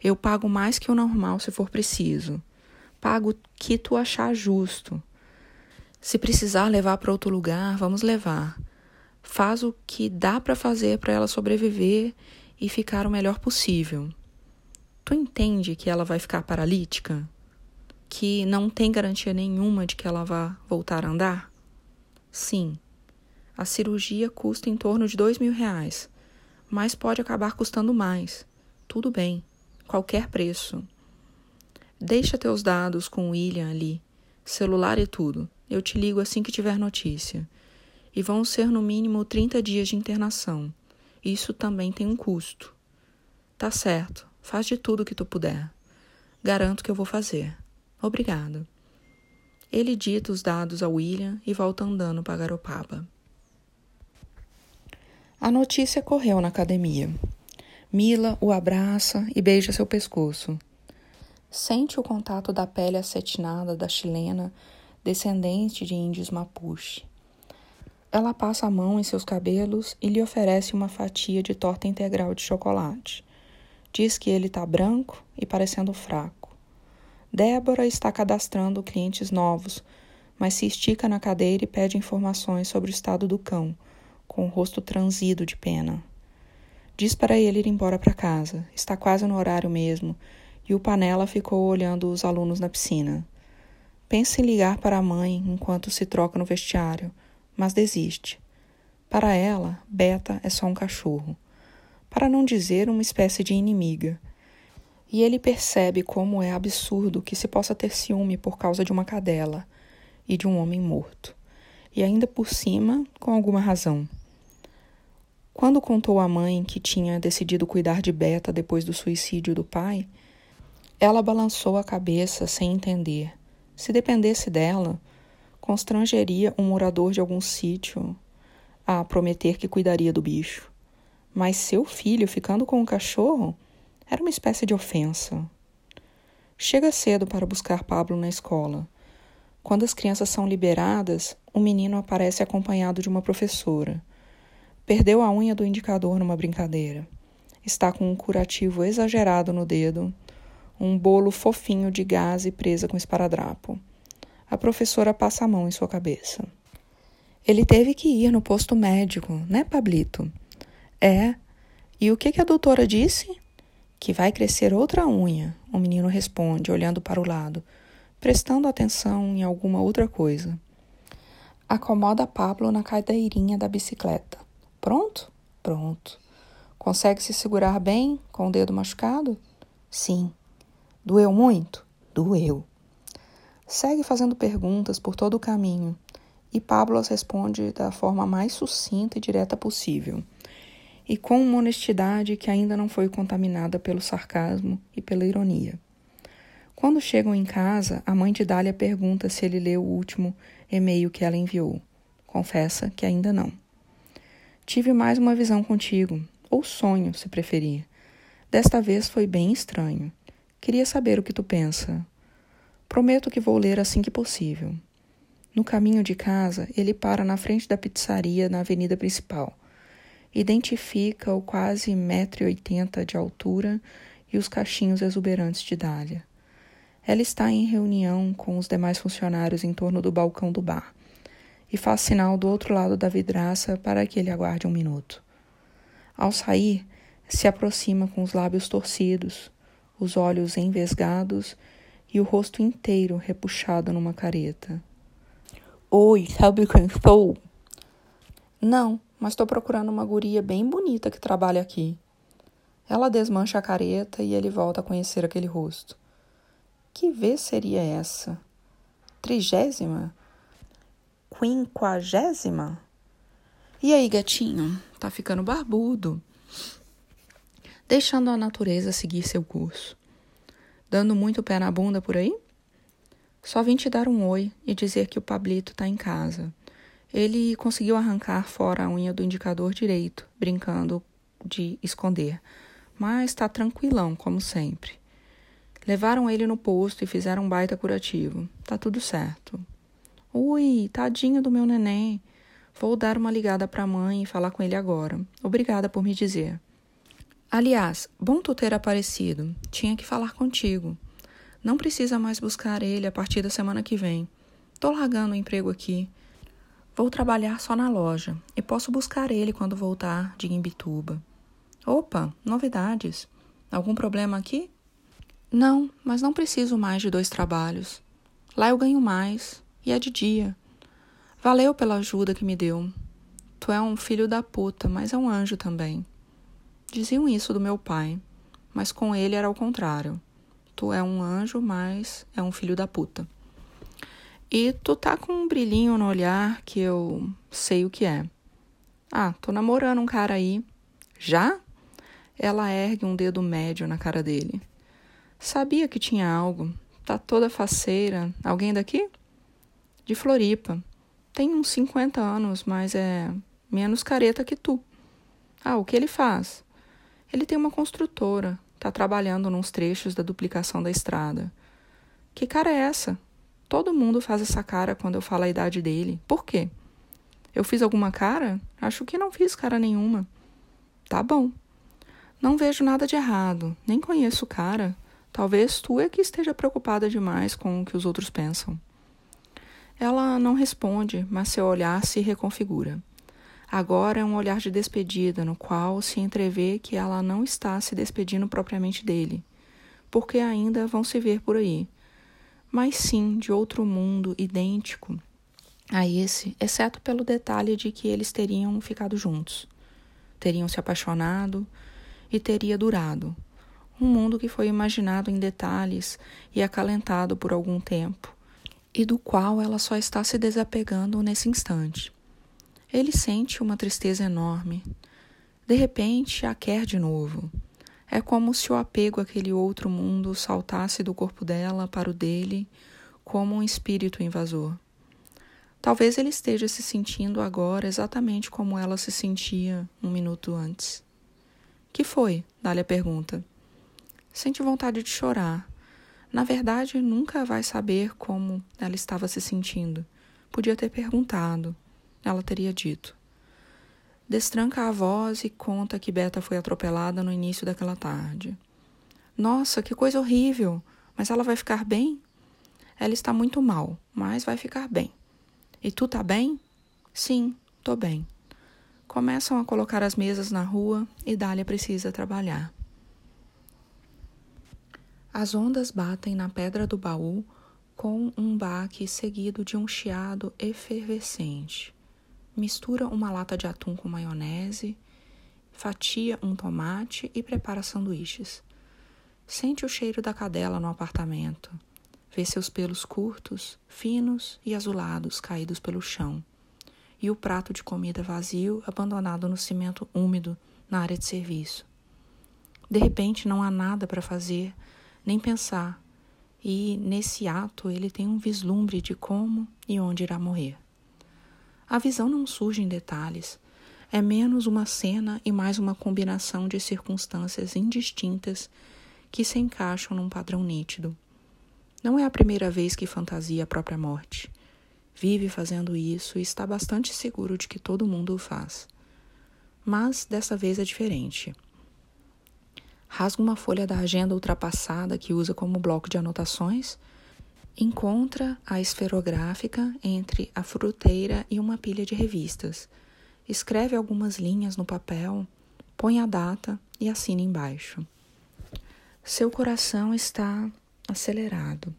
Eu pago mais que o normal se for preciso. Pago o que tu achar justo. Se precisar levar para outro lugar, vamos levar. Faz o que dá para fazer para ela sobreviver e ficar o melhor possível. Tu entende que ela vai ficar paralítica? Que não tem garantia nenhuma de que ela vá voltar a andar? Sim. A cirurgia custa em torno de dois mil reais, mas pode acabar custando mais. Tudo bem, qualquer preço. Deixa teus dados com o William ali, celular e tudo. Eu te ligo assim que tiver notícia. E vão ser no mínimo 30 dias de internação. Isso também tem um custo. Tá certo, faz de tudo que tu puder. Garanto que eu vou fazer. Obrigada. Ele dita os dados a William e volta andando para Garopaba. A notícia correu na academia. Mila o abraça e beija seu pescoço. Sente o contato da pele acetinada da chilena, descendente de índios mapuche. Ela passa a mão em seus cabelos e lhe oferece uma fatia de torta integral de chocolate. Diz que ele está branco e parecendo fraco. Débora está cadastrando clientes novos, mas se estica na cadeira e pede informações sobre o estado do cão, com o rosto transido de pena. Diz para ele ir embora para casa. Está quase no horário mesmo e o Panela ficou olhando os alunos na piscina. Pensa em ligar para a mãe enquanto se troca no vestiário, mas desiste. Para ela, Beta é só um cachorro, para não dizer uma espécie de inimiga. E ele percebe como é absurdo que se possa ter ciúme por causa de uma cadela e de um homem morto, e ainda por cima com alguma razão. Quando contou à mãe que tinha decidido cuidar de Beta depois do suicídio do pai, ela balançou a cabeça sem entender. Se dependesse dela, constrangeria um morador de algum sítio a prometer que cuidaria do bicho. Mas seu filho ficando com o cachorro era uma espécie de ofensa. Chega cedo para buscar Pablo na escola. Quando as crianças são liberadas, o menino aparece acompanhado de uma professora. Perdeu a unha do indicador numa brincadeira. Está com um curativo exagerado no dedo um bolo fofinho de gaze presa com esparadrapo. A professora passa a mão em sua cabeça. Ele teve que ir no posto médico, né, Pablito? É. E o que, que a doutora disse? Que vai crescer outra unha, o menino responde, olhando para o lado, prestando atenção em alguma outra coisa. Acomoda Pablo na cadeirinha da bicicleta. Pronto? Pronto. Consegue se segurar bem com o dedo machucado? Sim. Doeu muito? Doeu. Segue fazendo perguntas por todo o caminho e Pablo as responde da forma mais sucinta e direta possível, e com uma honestidade que ainda não foi contaminada pelo sarcasmo e pela ironia. Quando chegam em casa, a mãe de Dália pergunta se ele leu o último e-mail que ela enviou. Confessa que ainda não. Tive mais uma visão contigo, ou sonho, se preferir. Desta vez foi bem estranho. Queria saber o que tu pensa. Prometo que vou ler assim que possível. No caminho de casa, ele para na frente da pizzaria na avenida principal. Identifica o quase 1,80m de altura e os cachinhos exuberantes de Dália. Ela está em reunião com os demais funcionários em torno do balcão do bar e faz sinal do outro lado da vidraça para que ele aguarde um minuto. Ao sair, se aproxima com os lábios torcidos, os olhos envesgados e o rosto inteiro repuxado numa careta. Oi, sabe quem sou? Não, mas estou procurando uma guria bem bonita que trabalha aqui. Ela desmancha a careta e ele volta a conhecer aquele rosto. Que vez seria essa? Trigésima? Quinquagésima? E aí, gatinho? Tá ficando barbudo deixando a natureza seguir seu curso. Dando muito pé na bunda por aí? Só vim te dar um oi e dizer que o Pablito está em casa. Ele conseguiu arrancar fora a unha do indicador direito, brincando de esconder, mas está tranquilão, como sempre. Levaram ele no posto e fizeram um baita curativo. Tá tudo certo. Ui, tadinho do meu neném. Vou dar uma ligada para a mãe e falar com ele agora. Obrigada por me dizer. Aliás, bom tu ter aparecido. Tinha que falar contigo. Não precisa mais buscar ele a partir da semana que vem. Tô largando o emprego aqui. Vou trabalhar só na loja e posso buscar ele quando voltar de Imbituba. Opa, novidades. Algum problema aqui? Não, mas não preciso mais de dois trabalhos. Lá eu ganho mais e é de dia. Valeu pela ajuda que me deu. Tu é um filho da puta, mas é um anjo também. Diziam isso do meu pai, mas com ele era o contrário. Tu é um anjo, mas é um filho da puta. E tu tá com um brilhinho no olhar que eu sei o que é. Ah, tô namorando um cara aí. Já? Ela ergue um dedo médio na cara dele. Sabia que tinha algo. Tá toda faceira. Alguém daqui? De Floripa. Tem uns 50 anos, mas é menos careta que tu. Ah, o que ele faz? Ele tem uma construtora. Tá trabalhando nos trechos da duplicação da estrada. Que cara é essa? Todo mundo faz essa cara quando eu falo a idade dele. Por quê? Eu fiz alguma cara? Acho que não fiz cara nenhuma. Tá bom. Não vejo nada de errado, nem conheço o cara. Talvez tu é que esteja preocupada demais com o que os outros pensam. Ela não responde, mas seu olhar se reconfigura. Agora é um olhar de despedida, no qual se entrevê que ela não está se despedindo propriamente dele, porque ainda vão se ver por aí, mas sim de outro mundo idêntico a esse, exceto pelo detalhe de que eles teriam ficado juntos, teriam se apaixonado, e teria durado. Um mundo que foi imaginado em detalhes e acalentado por algum tempo, e do qual ela só está se desapegando nesse instante. Ele sente uma tristeza enorme. De repente, a quer de novo. É como se o apego àquele outro mundo saltasse do corpo dela para o dele, como um espírito invasor. Talvez ele esteja se sentindo agora exatamente como ela se sentia um minuto antes. Que foi? Dália pergunta. Sente vontade de chorar. Na verdade, nunca vai saber como ela estava se sentindo. Podia ter perguntado. Ela teria dito. Destranca a voz e conta que Beta foi atropelada no início daquela tarde. Nossa, que coisa horrível! Mas ela vai ficar bem? Ela está muito mal, mas vai ficar bem. E tu tá bem? Sim, tô bem. Começam a colocar as mesas na rua e Dália precisa trabalhar. As ondas batem na pedra do baú com um baque seguido de um chiado efervescente. Mistura uma lata de atum com maionese, fatia um tomate e prepara sanduíches. Sente o cheiro da cadela no apartamento. Vê seus pelos curtos, finos e azulados caídos pelo chão e o prato de comida vazio abandonado no cimento úmido na área de serviço. De repente não há nada para fazer, nem pensar, e nesse ato ele tem um vislumbre de como e onde irá morrer. A visão não surge em detalhes, é menos uma cena e mais uma combinação de circunstâncias indistintas que se encaixam num padrão nítido. Não é a primeira vez que fantasia a própria morte vive fazendo isso e está bastante seguro de que todo mundo o faz. Mas dessa vez é diferente. Rasga uma folha da agenda ultrapassada que usa como bloco de anotações, encontra a esferográfica entre a fruteira e uma pilha de revistas, escreve algumas linhas no papel, põe a data e assina embaixo. Seu coração está acelerado.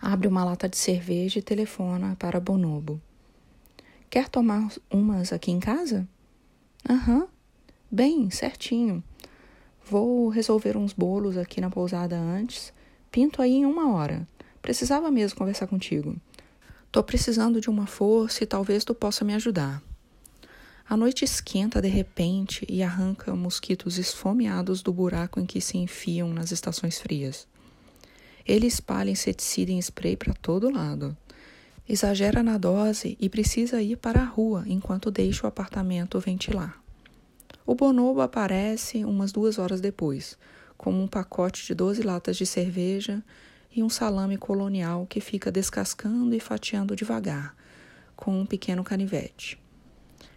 Abre uma lata de cerveja e telefona para Bonobo. Quer tomar umas aqui em casa? Aham. Uhum. Bem, certinho. Vou resolver uns bolos aqui na pousada antes. Pinto aí em uma hora. Precisava mesmo conversar contigo. Tô precisando de uma força e talvez tu possa me ajudar. A noite esquenta de repente e arranca mosquitos esfomeados do buraco em que se enfiam nas estações frias. Ele espalha inseticida em spray para todo lado. Exagera na dose e precisa ir para a rua enquanto deixa o apartamento ventilar. O bonobo aparece umas duas horas depois, com um pacote de 12 latas de cerveja e um salame colonial que fica descascando e fatiando devagar, com um pequeno canivete.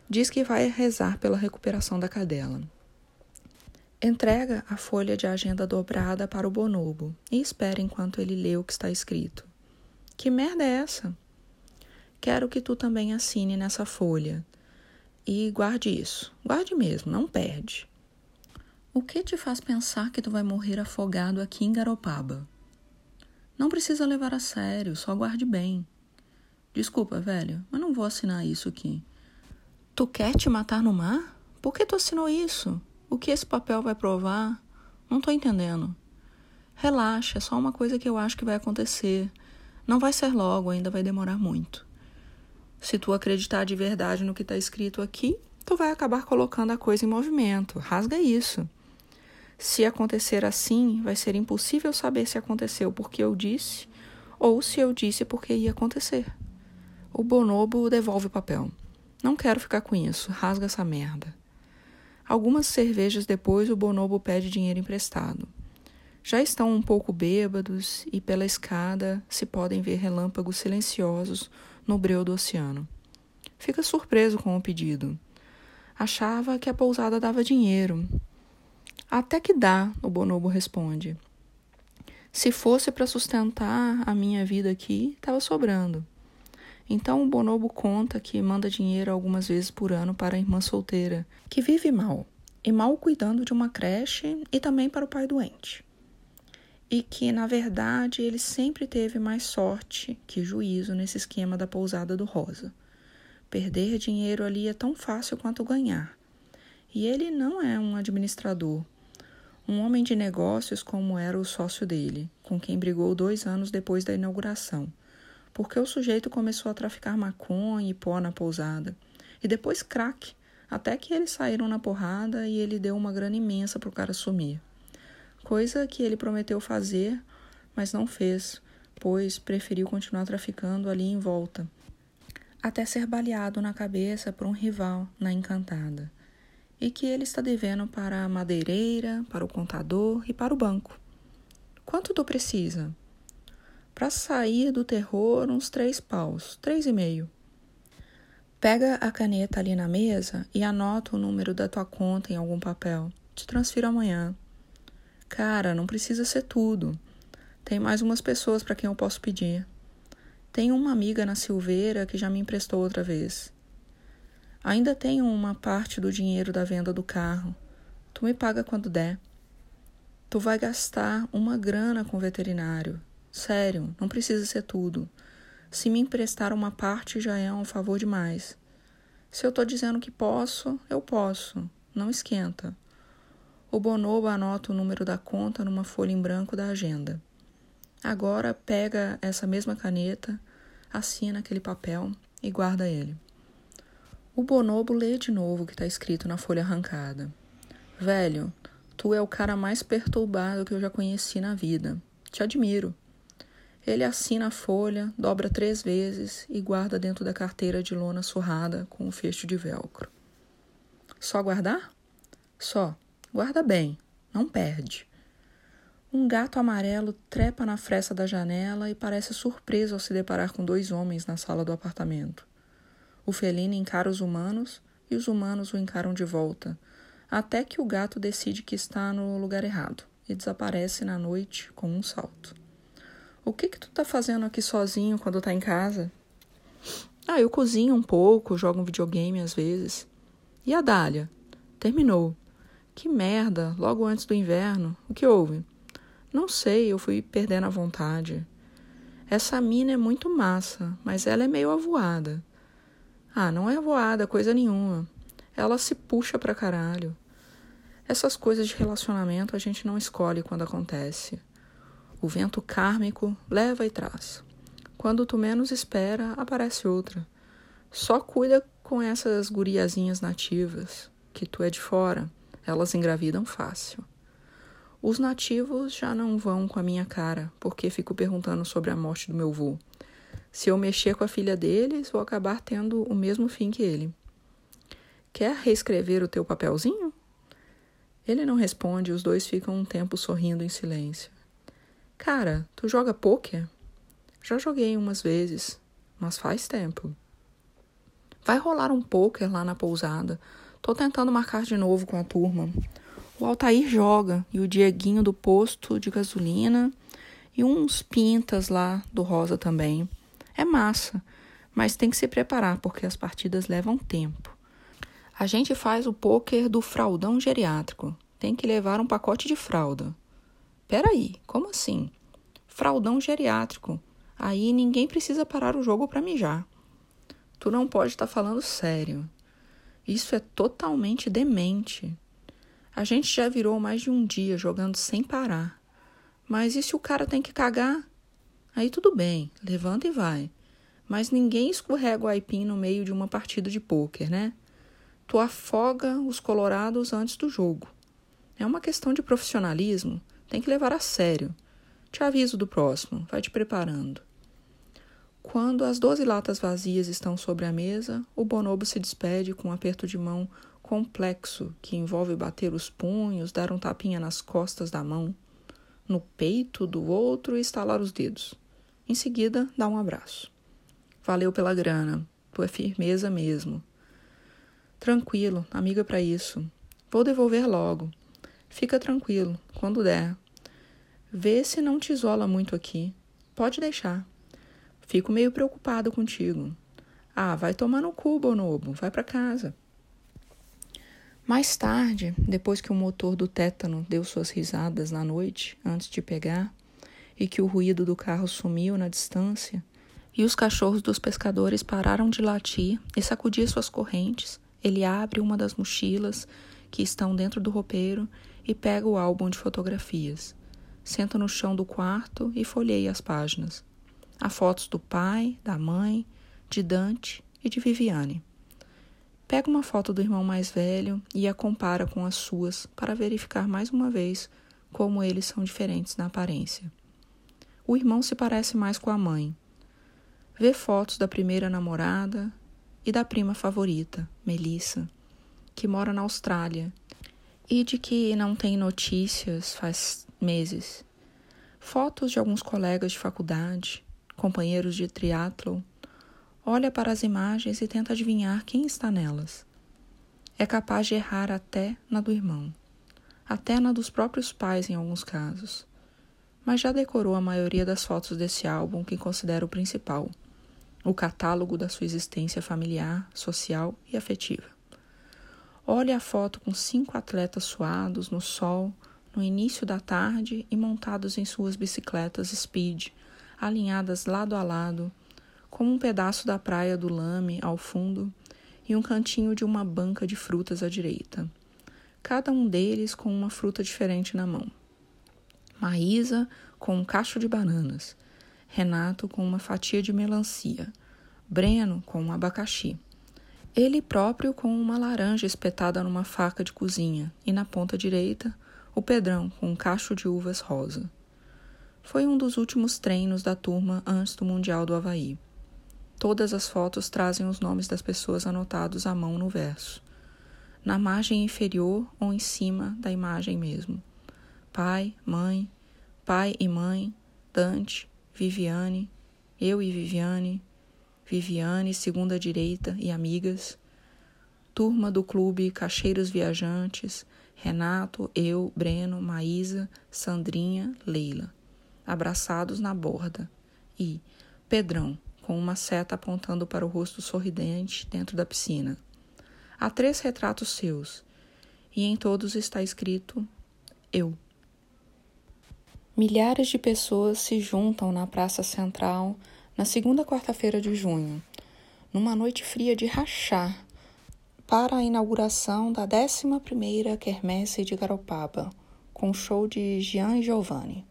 Diz que vai rezar pela recuperação da cadela. Entrega a folha de agenda dobrada para o bonobo e espera enquanto ele lê o que está escrito. Que merda é essa? Quero que tu também assine nessa folha. E guarde isso. Guarde mesmo, não perde. O que te faz pensar que tu vai morrer afogado aqui em Garopaba? Não precisa levar a sério, só guarde bem. Desculpa, velho, mas não vou assinar isso aqui. Tu quer te matar no mar? Por que tu assinou isso? O que esse papel vai provar? Não tô entendendo. Relaxa, é só uma coisa que eu acho que vai acontecer. Não vai ser logo, ainda vai demorar muito. Se tu acreditar de verdade no que está escrito aqui, tu vai acabar colocando a coisa em movimento. Rasga isso. Se acontecer assim, vai ser impossível saber se aconteceu porque eu disse ou se eu disse porque ia acontecer. O bonobo devolve o papel. Não quero ficar com isso. Rasga essa merda. Algumas cervejas depois, o bonobo pede dinheiro emprestado. Já estão um pouco bêbados e pela escada se podem ver relâmpagos silenciosos no breu do oceano. Fica surpreso com o pedido. Achava que a pousada dava dinheiro. Até que dá, o bonobo responde. Se fosse para sustentar a minha vida aqui, estava sobrando. Então o bonobo conta que manda dinheiro algumas vezes por ano para a irmã solteira, que vive mal, e mal cuidando de uma creche e também para o pai doente e que, na verdade, ele sempre teve mais sorte que juízo nesse esquema da pousada do Rosa. Perder dinheiro ali é tão fácil quanto ganhar. E ele não é um administrador, um homem de negócios como era o sócio dele, com quem brigou dois anos depois da inauguração, porque o sujeito começou a traficar maconha e pó na pousada, e depois crack, até que eles saíram na porrada e ele deu uma grana imensa para o cara sumir. Coisa que ele prometeu fazer, mas não fez, pois preferiu continuar traficando ali em volta, até ser baleado na cabeça por um rival na Encantada, e que ele está devendo para a madeireira, para o contador e para o banco. Quanto tu precisa? Para sair do terror, uns três paus, três e meio. Pega a caneta ali na mesa e anota o número da tua conta em algum papel. Te transfiro amanhã. Cara, não precisa ser tudo. Tem mais umas pessoas para quem eu posso pedir. Tenho uma amiga na Silveira que já me emprestou outra vez. Ainda tenho uma parte do dinheiro da venda do carro. Tu me paga quando der. Tu vai gastar uma grana com veterinário. Sério, não precisa ser tudo. Se me emprestar uma parte já é um favor demais. Se eu tô dizendo que posso, eu posso. Não esquenta. O bonobo anota o número da conta numa folha em branco da agenda. Agora pega essa mesma caneta, assina aquele papel e guarda ele. O bonobo lê de novo o que está escrito na folha arrancada. Velho, tu é o cara mais perturbado que eu já conheci na vida. Te admiro. Ele assina a folha, dobra três vezes e guarda dentro da carteira de lona surrada com um fecho de velcro. Só guardar? Só. Guarda bem, não perde. Um gato amarelo trepa na fresta da janela e parece surpreso ao se deparar com dois homens na sala do apartamento. O felino encara os humanos e os humanos o encaram de volta, até que o gato decide que está no lugar errado e desaparece na noite com um salto. O que que tu tá fazendo aqui sozinho quando tá em casa? Ah, eu cozinho um pouco, jogo um videogame às vezes. E a Dália? Terminou. Que merda, logo antes do inverno. O que houve? Não sei, eu fui perdendo a vontade. Essa mina é muito massa, mas ela é meio avoada. Ah, não é avoada, coisa nenhuma. Ela se puxa pra caralho. Essas coisas de relacionamento a gente não escolhe quando acontece. O vento kármico leva e traz. Quando tu menos espera, aparece outra. Só cuida com essas guriazinhas nativas, que tu é de fora elas engravidam fácil. Os nativos já não vão com a minha cara, porque fico perguntando sobre a morte do meu vô. Se eu mexer com a filha deles, vou acabar tendo o mesmo fim que ele. Quer reescrever o teu papelzinho? Ele não responde e os dois ficam um tempo sorrindo em silêncio. Cara, tu joga pôquer? Já joguei umas vezes, mas faz tempo. Vai rolar um pôquer lá na pousada. Tô tentando marcar de novo com a turma. O Altair joga e o Dieguinho do posto de gasolina e uns pintas lá do Rosa também. É massa. Mas tem que se preparar porque as partidas levam tempo. A gente faz o poker do fraldão geriátrico. Tem que levar um pacote de fralda. Peraí, como assim? Fraldão geriátrico. Aí ninguém precisa parar o jogo para mijar. Tu não pode estar tá falando sério. Isso é totalmente demente. A gente já virou mais de um dia jogando sem parar. Mas e se o cara tem que cagar? Aí tudo bem, levanta e vai. Mas ninguém escorrega o aipim no meio de uma partida de pôquer, né? Tu afoga os colorados antes do jogo. É uma questão de profissionalismo, tem que levar a sério. Te aviso do próximo, vai te preparando. Quando as doze latas vazias estão sobre a mesa, o bonobo se despede com um aperto de mão complexo que envolve bater os punhos, dar um tapinha nas costas da mão, no peito do outro e estalar os dedos. Em seguida, dá um abraço. Valeu pela grana, tu é firmeza mesmo. Tranquilo, amiga para isso. Vou devolver logo. Fica tranquilo, quando der. Vê se não te isola muito aqui. Pode deixar. Fico meio preocupado contigo. Ah, vai tomar no cu, Bonobo. Vai para casa. Mais tarde, depois que o motor do tétano deu suas risadas na noite, antes de pegar, e que o ruído do carro sumiu na distância, e os cachorros dos pescadores pararam de latir e sacudir suas correntes, ele abre uma das mochilas que estão dentro do roupeiro e pega o álbum de fotografias. Senta no chão do quarto e folheia as páginas. Há fotos do pai, da mãe, de Dante e de Viviane. Pega uma foto do irmão mais velho e a compara com as suas para verificar mais uma vez como eles são diferentes na aparência. O irmão se parece mais com a mãe. Vê fotos da primeira namorada e da prima favorita, Melissa, que mora na Austrália e de que não tem notícias faz meses. Fotos de alguns colegas de faculdade, companheiros de triatlon. Olha para as imagens e tenta adivinhar quem está nelas. É capaz de errar até na do irmão, até na dos próprios pais em alguns casos mas já decorou a maioria das fotos desse álbum que considera o principal, o catálogo da sua existência familiar, social e afetiva. Olhe a foto com cinco atletas suados no sol, no início da tarde e montados em suas bicicletas speed, alinhadas lado a lado, como um pedaço da praia do Lame ao fundo e um cantinho de uma banca de frutas à direita. Cada um deles com uma fruta diferente na mão. Maísa com um cacho de bananas, Renato com uma fatia de melancia, Breno com um abacaxi, ele próprio com uma laranja espetada numa faca de cozinha e na ponta direita o Pedrão com um cacho de uvas rosa. Foi um dos últimos treinos da turma antes do Mundial do Havaí. Todas as fotos trazem os nomes das pessoas anotados à mão no verso, na margem inferior ou em cima da imagem mesmo pai, mãe, pai e mãe, Dante, Viviane, eu e Viviane, Viviane, segunda direita e amigas, turma do clube Cacheiros Viajantes, Renato, eu, Breno, Maísa, Sandrinha, Leila, abraçados na borda, e Pedrão, com uma seta apontando para o rosto sorridente dentro da piscina. Há três retratos seus, e em todos está escrito eu. Milhares de pessoas se juntam na Praça Central na segunda quarta-feira de junho, numa noite fria de rachar, para a inauguração da 11ª Quermesse de Garopaba, com show de Gian e Giovanni.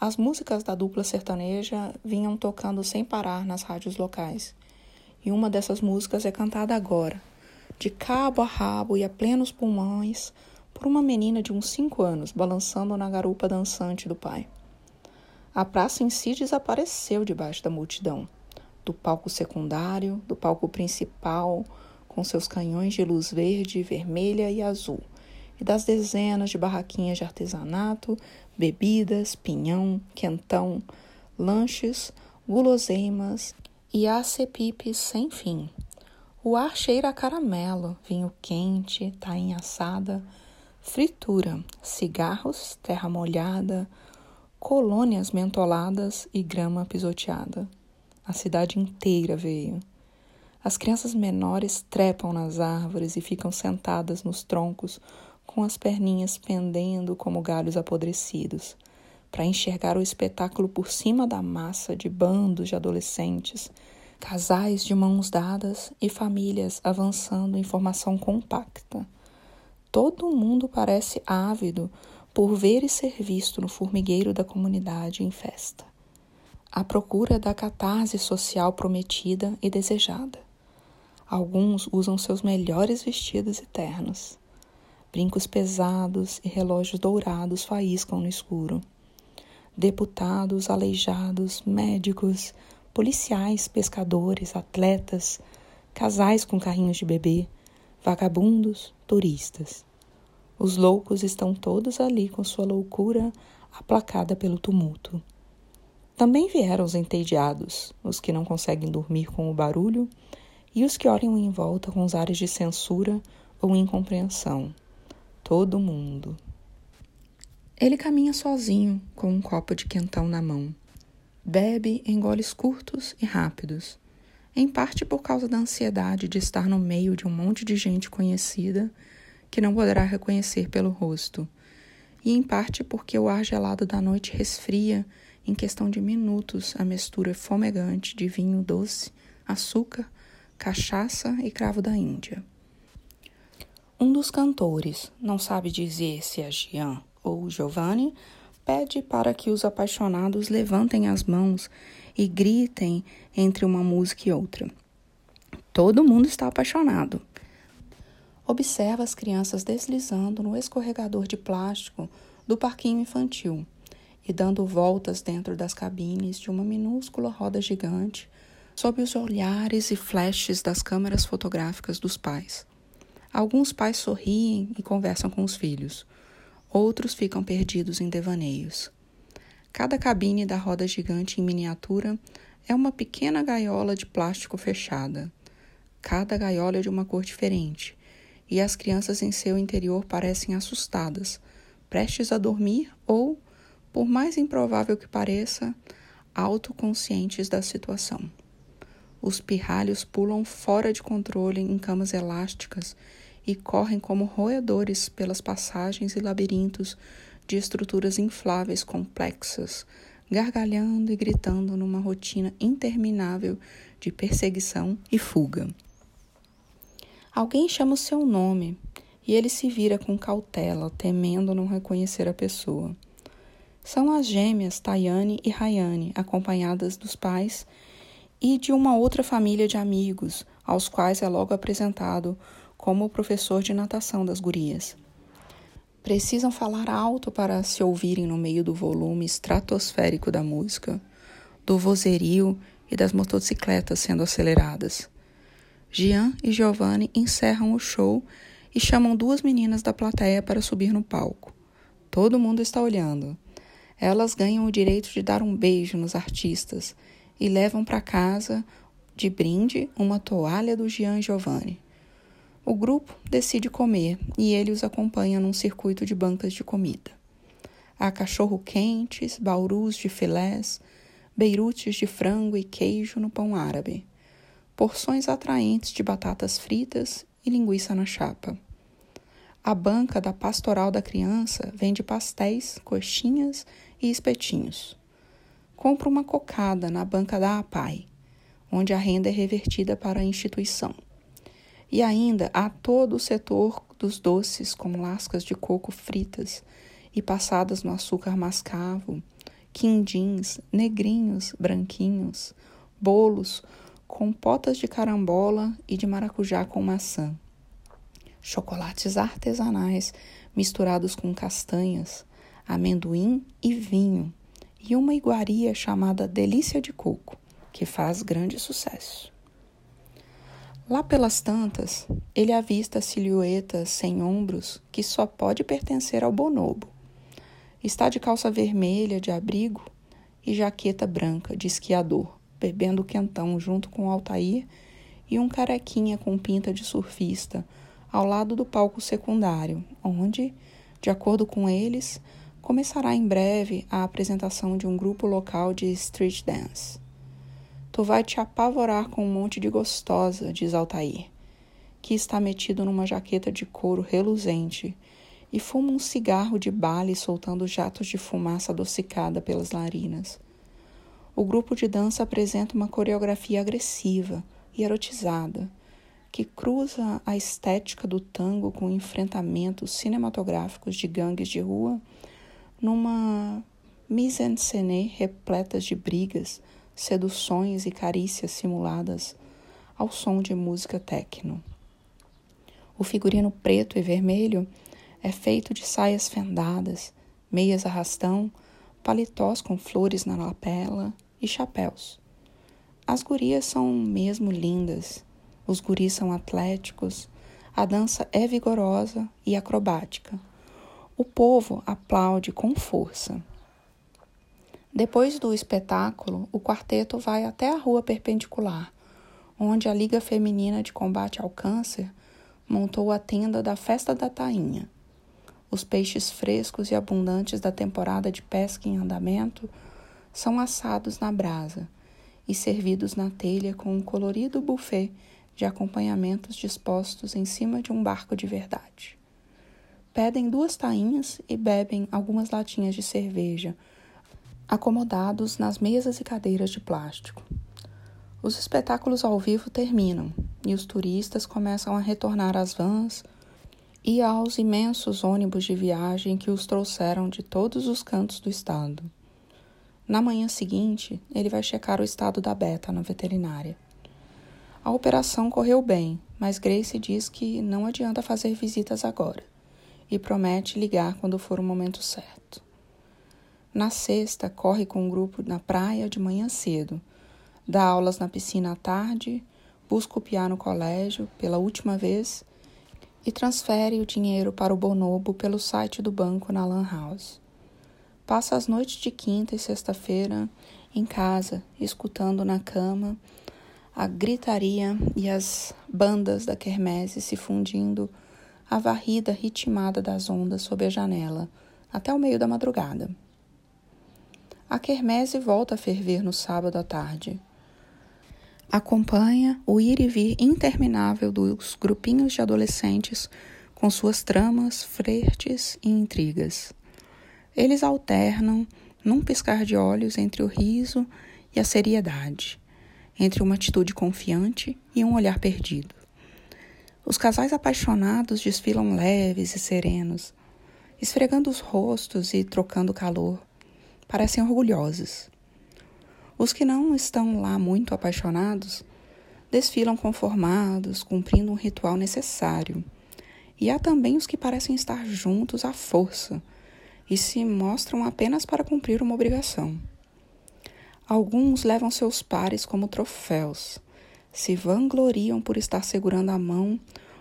As músicas da dupla sertaneja vinham tocando sem parar nas rádios locais, e uma dessas músicas é cantada agora, de cabo a rabo e a plenos pulmões, por uma menina de uns cinco anos balançando na garupa dançante do pai. A praça em si desapareceu debaixo da multidão, do palco secundário, do palco principal, com seus canhões de luz verde, vermelha e azul, e das dezenas de barraquinhas de artesanato, bebidas, pinhão, quentão, lanches, guloseimas e acepipes sem fim. O ar cheira a caramelo, vinho quente, tainha assada, fritura, cigarros, terra molhada, colônias mentoladas e grama pisoteada. A cidade inteira veio. As crianças menores trepam nas árvores e ficam sentadas nos troncos com as perninhas pendendo como galhos apodrecidos, para enxergar o espetáculo por cima da massa de bandos de adolescentes, casais de mãos dadas e famílias avançando em formação compacta. Todo mundo parece ávido por ver e ser visto no formigueiro da comunidade em festa. À procura da catarse social prometida e desejada. Alguns usam seus melhores vestidos e ternos. Brincos pesados e relógios dourados faíscam no escuro. Deputados, aleijados, médicos, policiais, pescadores, atletas, casais com carrinhos de bebê, vagabundos, turistas. Os loucos estão todos ali com sua loucura aplacada pelo tumulto. Também vieram os entediados, os que não conseguem dormir com o barulho e os que olham em volta com os ares de censura ou incompreensão todo mundo. Ele caminha sozinho, com um copo de quentão na mão. Bebe em goles curtos e rápidos, em parte por causa da ansiedade de estar no meio de um monte de gente conhecida que não poderá reconhecer pelo rosto, e em parte porque o ar gelado da noite resfria em questão de minutos a mistura fomegante de vinho doce, açúcar, cachaça e cravo da Índia. Um dos cantores, não sabe dizer se é Jean ou Giovanni, pede para que os apaixonados levantem as mãos e gritem entre uma música e outra. Todo mundo está apaixonado. Observa as crianças deslizando no escorregador de plástico do parquinho infantil e dando voltas dentro das cabines de uma minúscula roda gigante sob os olhares e flashes das câmeras fotográficas dos pais. Alguns pais sorriem e conversam com os filhos, outros ficam perdidos em devaneios. Cada cabine da roda gigante em miniatura é uma pequena gaiola de plástico fechada. Cada gaiola é de uma cor diferente, e as crianças em seu interior parecem assustadas, prestes a dormir ou, por mais improvável que pareça, autoconscientes da situação. Os pirralhos pulam fora de controle em camas elásticas e correm como roedores pelas passagens e labirintos de estruturas infláveis complexas, gargalhando e gritando numa rotina interminável de perseguição e fuga. Alguém chama o seu nome e ele se vira com cautela, temendo não reconhecer a pessoa. São as gêmeas Tayane e Rayane, acompanhadas dos pais e de uma outra família de amigos, aos quais é logo apresentado como o professor de natação das gurias. Precisam falar alto para se ouvirem no meio do volume estratosférico da música, do vozerio e das motocicletas sendo aceleradas. Jean e Giovanni encerram o show e chamam duas meninas da plateia para subir no palco. Todo mundo está olhando. Elas ganham o direito de dar um beijo nos artistas e levam para casa, de brinde, uma toalha do Gian Giovanni. O grupo decide comer e ele os acompanha num circuito de bancas de comida. Há cachorro-quentes, baurus de filés, beirutes de frango e queijo no pão árabe, porções atraentes de batatas fritas e linguiça na chapa. A banca da Pastoral da Criança vende pastéis, coxinhas e espetinhos compra uma cocada na banca da APAI, onde a renda é revertida para a instituição. E ainda há todo o setor dos doces, como lascas de coco fritas e passadas no açúcar mascavo, quindins, negrinhos, branquinhos, bolos, compotas de carambola e de maracujá com maçã, chocolates artesanais misturados com castanhas, amendoim e vinho, e uma iguaria chamada Delícia de Coco, que faz grande sucesso. Lá pelas tantas, ele avista a silhueta sem ombros que só pode pertencer ao bonobo. Está de calça vermelha de abrigo e jaqueta branca de esquiador, bebendo quentão junto com Altair e um carequinha com pinta de surfista ao lado do palco secundário, onde, de acordo com eles, começará em breve a apresentação de um grupo local de street dance. Tu vai te apavorar com um monte de gostosa, diz Altair, que está metido numa jaqueta de couro reluzente e fuma um cigarro de bale soltando jatos de fumaça adocicada pelas narinas. O grupo de dança apresenta uma coreografia agressiva e erotizada, que cruza a estética do tango com enfrentamentos cinematográficos de gangues de rua numa mise-en-scène repletas de brigas, seduções e carícias simuladas ao som de música techno. O figurino preto e vermelho é feito de saias fendadas, meias arrastão, paletós com flores na lapela e chapéus. As gurias são mesmo lindas, os guris são atléticos, a dança é vigorosa e acrobática. O povo aplaude com força. Depois do espetáculo, o quarteto vai até a rua perpendicular, onde a Liga Feminina de Combate ao Câncer montou a tenda da Festa da Tainha. Os peixes frescos e abundantes da temporada de pesca em andamento são assados na brasa e servidos na telha com um colorido buffet de acompanhamentos dispostos em cima de um barco de verdade. Pedem duas tainhas e bebem algumas latinhas de cerveja, acomodados nas mesas e cadeiras de plástico. Os espetáculos ao vivo terminam e os turistas começam a retornar às vans e aos imensos ônibus de viagem que os trouxeram de todos os cantos do estado. Na manhã seguinte, ele vai checar o estado da Beta na veterinária. A operação correu bem, mas Grace diz que não adianta fazer visitas agora e promete ligar quando for o momento certo. Na sexta, corre com um grupo na praia de manhã cedo, dá aulas na piscina à tarde, busca o piar no colégio pela última vez e transfere o dinheiro para o Bonobo pelo site do banco na Lan House. Passa as noites de quinta e sexta-feira em casa, escutando na cama a gritaria e as bandas da quermesse se fundindo a varrida ritmada das ondas sob a janela até o meio da madrugada. A quermesse volta a ferver no sábado à tarde acompanha o ir e vir interminável dos grupinhos de adolescentes com suas tramas, flertes e intrigas. Eles alternam num piscar de olhos entre o riso e a seriedade, entre uma atitude confiante e um olhar perdido. Os casais apaixonados desfilam leves e serenos, esfregando os rostos e trocando calor. Parecem orgulhosos. Os que não estão lá muito apaixonados desfilam conformados, cumprindo um ritual necessário. E há também os que parecem estar juntos à força e se mostram apenas para cumprir uma obrigação. Alguns levam seus pares como troféus, se vangloriam por estar segurando a mão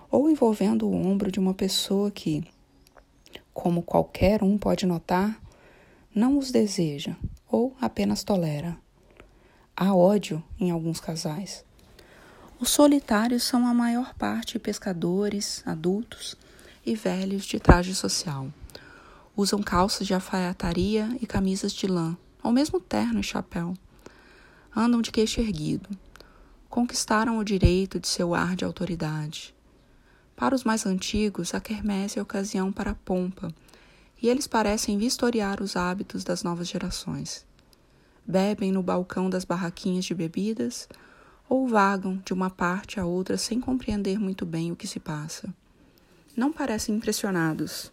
ou envolvendo o ombro de uma pessoa que, como qualquer um pode notar, não os deseja ou apenas tolera. Há ódio em alguns casais. Os solitários são a maior parte pescadores, adultos e velhos de traje social. Usam calças de alfaiataria e camisas de lã, ou mesmo terno e chapéu. Andam de queixo erguido. Conquistaram o direito de seu ar de autoridade. Para os mais antigos, a quermesse é ocasião para a pompa, e eles parecem vistoriar os hábitos das novas gerações bebem no balcão das barraquinhas de bebidas ou vagam de uma parte a outra sem compreender muito bem o que se passa. Não parecem impressionados.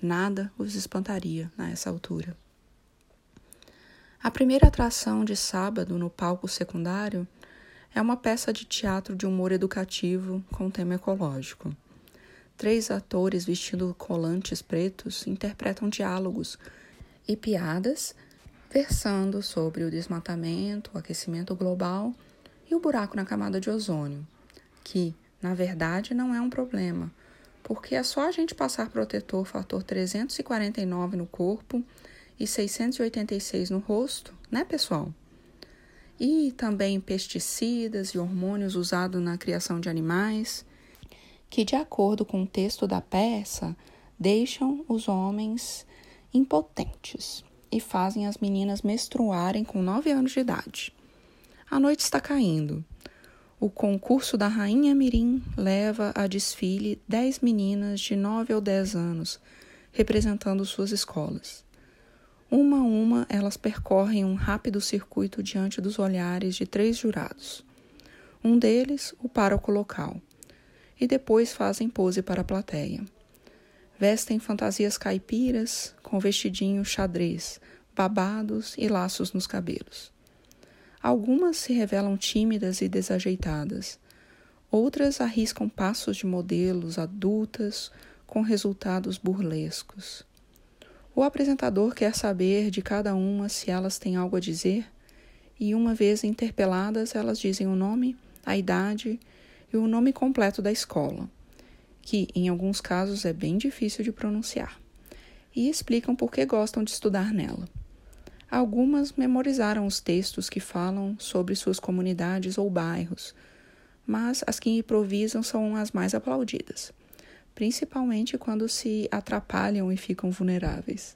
Nada os espantaria nessa altura. A primeira atração de sábado no palco secundário é uma peça de teatro de humor educativo com tema ecológico. Três atores vestindo colantes pretos interpretam diálogos e piadas versando sobre o desmatamento, o aquecimento global e o buraco na camada de ozônio, que, na verdade, não é um problema, porque é só a gente passar protetor fator 349 no corpo e 686 no rosto, né, pessoal? E também pesticidas e hormônios usados na criação de animais, que, de acordo com o texto da peça, deixam os homens impotentes e fazem as meninas menstruarem com 9 anos de idade. A noite está caindo. O concurso da Rainha Mirim leva a desfile dez meninas de nove ou dez anos, representando suas escolas. Uma a uma, elas percorrem um rápido circuito diante dos olhares de três jurados. Um deles, o pároco local, e depois fazem pose para a plateia. Vestem fantasias caipiras, com vestidinho xadrez, babados e laços nos cabelos. Algumas se revelam tímidas e desajeitadas. Outras arriscam passos de modelos adultas com resultados burlescos. O apresentador quer saber de cada uma se elas têm algo a dizer, e uma vez interpeladas, elas dizem o nome, a idade e o nome completo da escola que em alguns casos é bem difícil de pronunciar, e explicam por que gostam de estudar nela. Algumas memorizaram os textos que falam sobre suas comunidades ou bairros, mas as que improvisam são as mais aplaudidas, principalmente quando se atrapalham e ficam vulneráveis.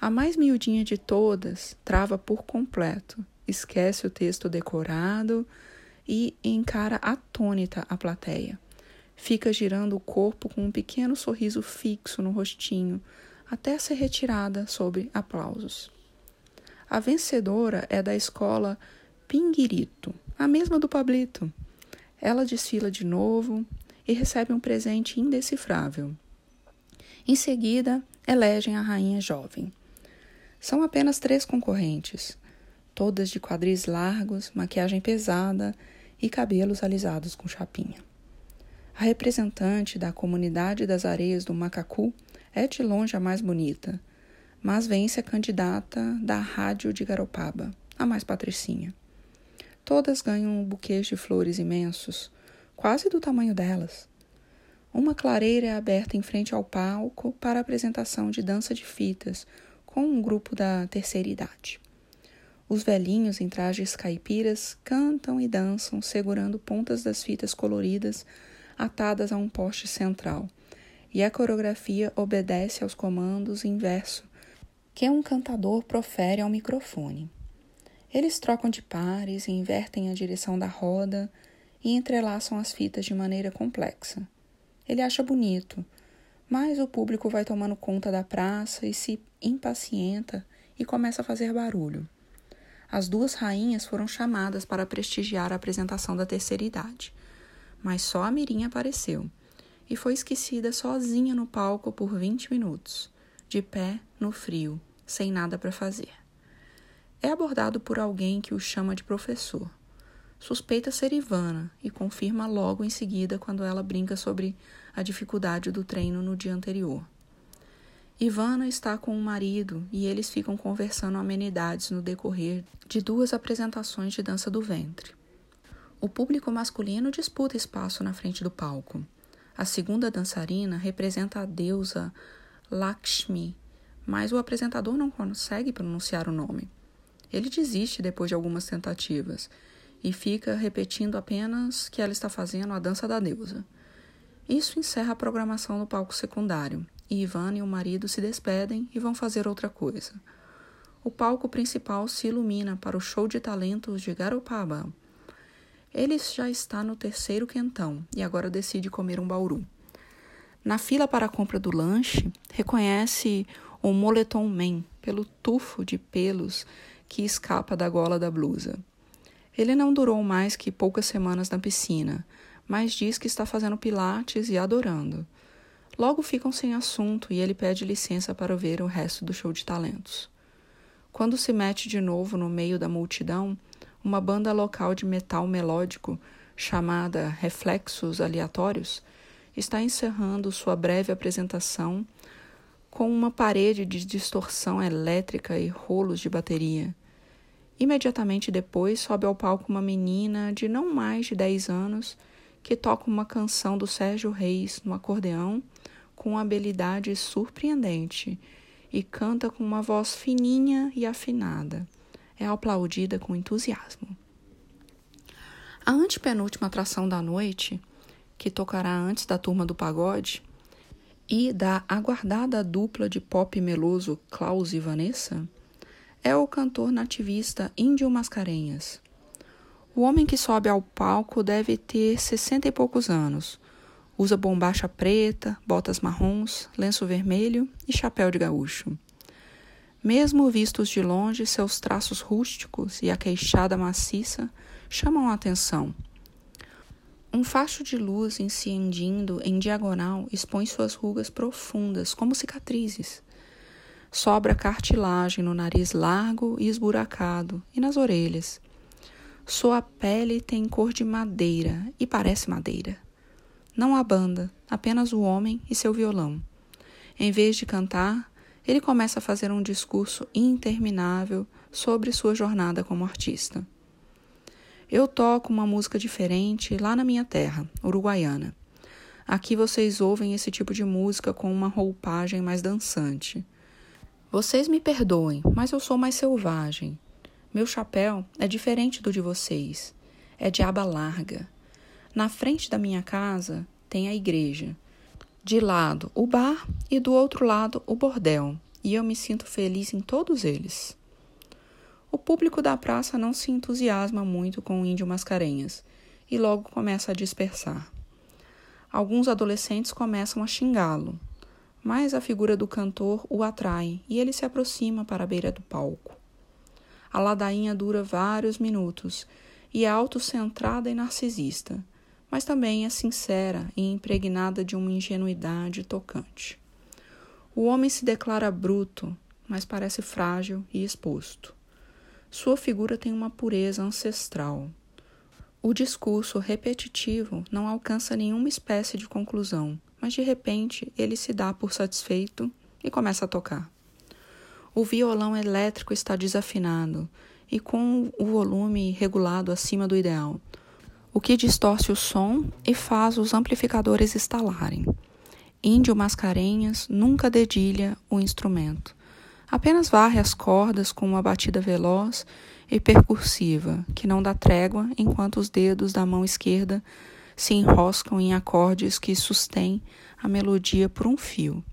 A mais miudinha de todas trava por completo, esquece o texto decorado e encara atônita a plateia Fica girando o corpo com um pequeno sorriso fixo no rostinho, até ser retirada sob aplausos. A vencedora é da escola Pinguirito, a mesma do Pablito. Ela desfila de novo e recebe um presente indecifrável. Em seguida, elegem a rainha jovem. São apenas três concorrentes, todas de quadris largos, maquiagem pesada e cabelos alisados com chapinha. A representante da comunidade das areias do Macacu é de longe a mais bonita, mas vence a candidata da Rádio de Garopaba, a mais patricinha. Todas ganham buquês de flores imensos, quase do tamanho delas. Uma clareira é aberta em frente ao palco para apresentação de dança de fitas com um grupo da terceira idade. Os velhinhos em trajes caipiras cantam e dançam segurando pontas das fitas coloridas atadas a um poste central, e a coreografia obedece aos comandos em verso que um cantador profere ao microfone. Eles trocam de pares, invertem a direção da roda e entrelaçam as fitas de maneira complexa. Ele acha bonito, mas o público vai tomando conta da praça e se impacienta e começa a fazer barulho. As duas rainhas foram chamadas para prestigiar a apresentação da terceira idade mas só a Mirim apareceu e foi esquecida sozinha no palco por 20 minutos, de pé, no frio, sem nada para fazer. É abordado por alguém que o chama de professor. Suspeita ser Ivana e confirma logo em seguida quando ela brinca sobre a dificuldade do treino no dia anterior. Ivana está com o marido e eles ficam conversando amenidades no decorrer de duas apresentações de dança do ventre. O público masculino disputa espaço na frente do palco. A segunda dançarina representa a deusa Lakshmi, mas o apresentador não consegue pronunciar o nome. Ele desiste depois de algumas tentativas e fica repetindo apenas que ela está fazendo a dança da deusa. Isso encerra a programação no palco secundário, e Ivan e o marido se despedem e vão fazer outra coisa. O palco principal se ilumina para o show de talentos de Garopaba, ele já está no terceiro quentão e agora decide comer um bauru. Na fila para a compra do lanche, reconhece o moletom man pelo tufo de pelos que escapa da gola da blusa. Ele não durou mais que poucas semanas na piscina, mas diz que está fazendo pilates e adorando. Logo ficam sem assunto e ele pede licença para ver o resto do show de talentos. Quando se mete de novo no meio da multidão, uma banda local de metal melódico chamada Reflexos Aleatórios está encerrando sua breve apresentação com uma parede de distorção elétrica e rolos de bateria. Imediatamente depois sobe ao palco uma menina de não mais de 10 anos que toca uma canção do Sérgio Reis no acordeão com habilidade surpreendente e canta com uma voz fininha e afinada é aplaudida com entusiasmo. A antepenúltima atração da noite, que tocará antes da turma do pagode, e da aguardada dupla de pop meloso Klaus e Vanessa, é o cantor nativista Índio Mascarenhas. O homem que sobe ao palco deve ter sessenta e poucos anos. Usa bombacha preta, botas marrons, lenço vermelho e chapéu de gaúcho. Mesmo vistos de longe, seus traços rústicos e a queixada maciça chamam a atenção. Um facho de luz incendindo em diagonal expõe suas rugas profundas, como cicatrizes. Sobra cartilagem no nariz largo e esburacado e nas orelhas. Sua pele tem cor de madeira e parece madeira. Não há banda, apenas o homem e seu violão. Em vez de cantar, ele começa a fazer um discurso interminável sobre sua jornada como artista. Eu toco uma música diferente lá na minha terra, uruguaiana. Aqui vocês ouvem esse tipo de música com uma roupagem mais dançante. Vocês me perdoem, mas eu sou mais selvagem. Meu chapéu é diferente do de vocês. É de aba larga. Na frente da minha casa tem a igreja. De lado, o bar e do outro lado, o bordel. E eu me sinto feliz em todos eles. O público da praça não se entusiasma muito com o índio Mascarenhas e logo começa a dispersar. Alguns adolescentes começam a xingá-lo, mas a figura do cantor o atrai e ele se aproxima para a beira do palco. A ladainha dura vários minutos e é autocentrada e narcisista, mas também é sincera e impregnada de uma ingenuidade tocante. O homem se declara bruto, mas parece frágil e exposto. Sua figura tem uma pureza ancestral. O discurso repetitivo não alcança nenhuma espécie de conclusão, mas de repente ele se dá por satisfeito e começa a tocar. O violão elétrico está desafinado e com o volume regulado acima do ideal, o que distorce o som e faz os amplificadores estalarem. Índio Mascarenhas nunca dedilha o instrumento. Apenas varre as cordas com uma batida veloz e percursiva, que não dá trégua enquanto os dedos da mão esquerda se enroscam em acordes que sustêm a melodia por um fio.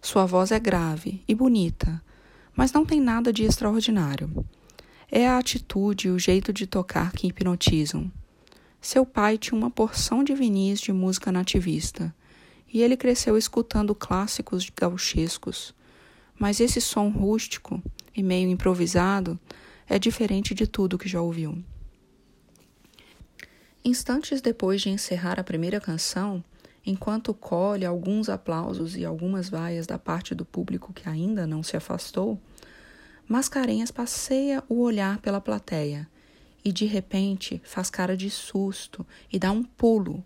Sua voz é grave e bonita, mas não tem nada de extraordinário. É a atitude e o jeito de tocar que hipnotizam. Seu pai tinha uma porção de vinis de música nativista, e ele cresceu escutando clássicos gauchescos. Mas esse som rústico e meio improvisado é diferente de tudo que já ouviu. Instantes depois de encerrar a primeira canção, enquanto colhe alguns aplausos e algumas vaias da parte do público que ainda não se afastou, Mascarenhas passeia o olhar pela plateia e de repente faz cara de susto e dá um pulo.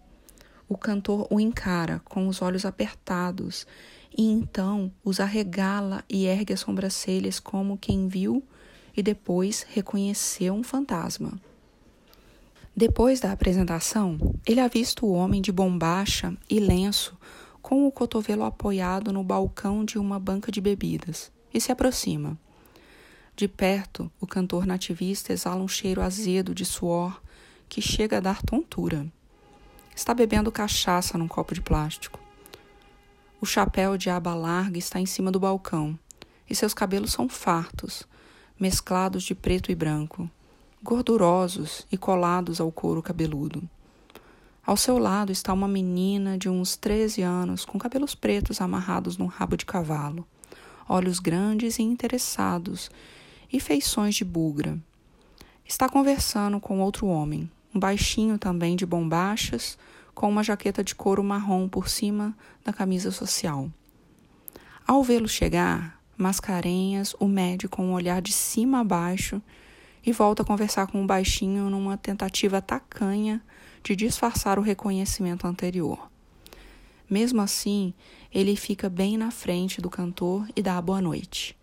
O cantor o encara com os olhos apertados e então os arregala e ergue as sobrancelhas como quem viu e depois reconheceu um fantasma. Depois da apresentação, ele avista o homem de bombacha e lenço com o cotovelo apoiado no balcão de uma banca de bebidas e se aproxima. De perto, o cantor nativista exala um cheiro azedo de suor que chega a dar tontura. Está bebendo cachaça num copo de plástico. O chapéu de aba larga está em cima do balcão e seus cabelos são fartos, mesclados de preto e branco gordurosos e colados ao couro cabeludo. Ao seu lado está uma menina de uns 13 anos com cabelos pretos amarrados num rabo de cavalo, olhos grandes e interessados e feições de bugra. Está conversando com outro homem, um baixinho também de bombachas, com uma jaqueta de couro marrom por cima da camisa social. Ao vê-lo chegar, Mascarenhas o mede com um olhar de cima a baixo e volta a conversar com o baixinho numa tentativa tacanha de disfarçar o reconhecimento anterior. Mesmo assim, ele fica bem na frente do cantor e dá a boa noite.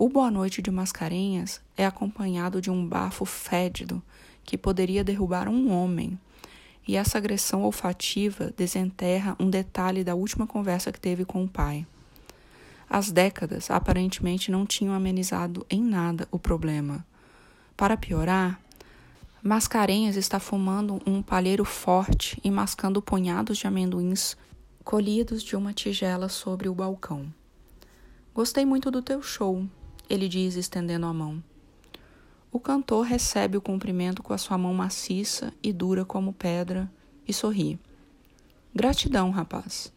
O boa noite de Mascarenhas é acompanhado de um bafo fédido que poderia derrubar um homem, e essa agressão olfativa desenterra um detalhe da última conversa que teve com o pai. As décadas aparentemente não tinham amenizado em nada o problema. Para piorar, Mascarenhas está fumando um palheiro forte e mascando punhados de amendoins colhidos de uma tigela sobre o balcão. Gostei muito do teu show, ele diz, estendendo a mão. O cantor recebe o cumprimento com a sua mão maciça e dura como pedra e sorri. Gratidão, rapaz.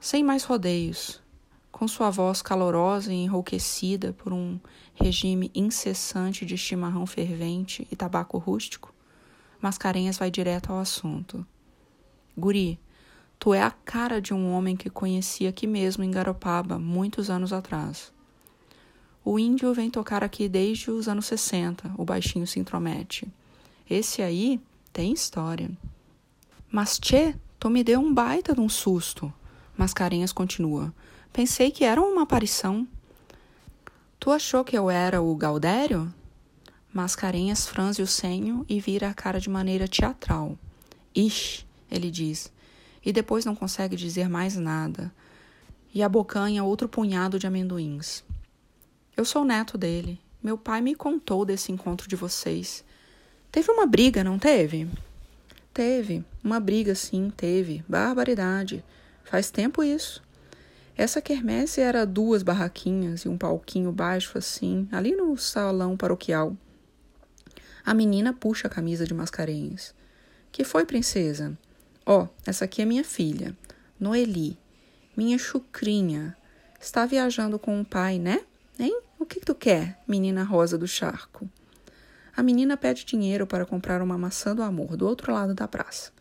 Sem mais rodeios, com sua voz calorosa e enrouquecida por um regime incessante de chimarrão fervente e tabaco rústico, Mascarenhas vai direto ao assunto. Guri, tu é a cara de um homem que conheci aqui mesmo em Garopaba, muitos anos atrás. O índio vem tocar aqui desde os anos 60, o baixinho se intromete. Esse aí tem história. Mas, tchê, tu me deu um baita de um susto. Mascarenhas continua. Pensei que era uma aparição. Tu achou que eu era o Galdério? Mascarenhas franze o senho e vira a cara de maneira teatral. Ixi, ele diz, e depois não consegue dizer mais nada. E abocanha outro punhado de amendoins. Eu sou neto dele. Meu pai me contou desse encontro de vocês. Teve uma briga, não teve? Teve. Uma briga, sim, teve. Barbaridade. Faz tempo isso. Essa quermesse era duas barraquinhas e um palquinho baixo assim, ali no salão paroquial. A menina puxa a camisa de Mascarenhas. Que foi, princesa? Ó, oh, essa aqui é minha filha, Noeli, minha chucrinha. Está viajando com o pai, né? Hein? O que tu quer, menina rosa do charco? A menina pede dinheiro para comprar uma maçã do amor do outro lado da praça.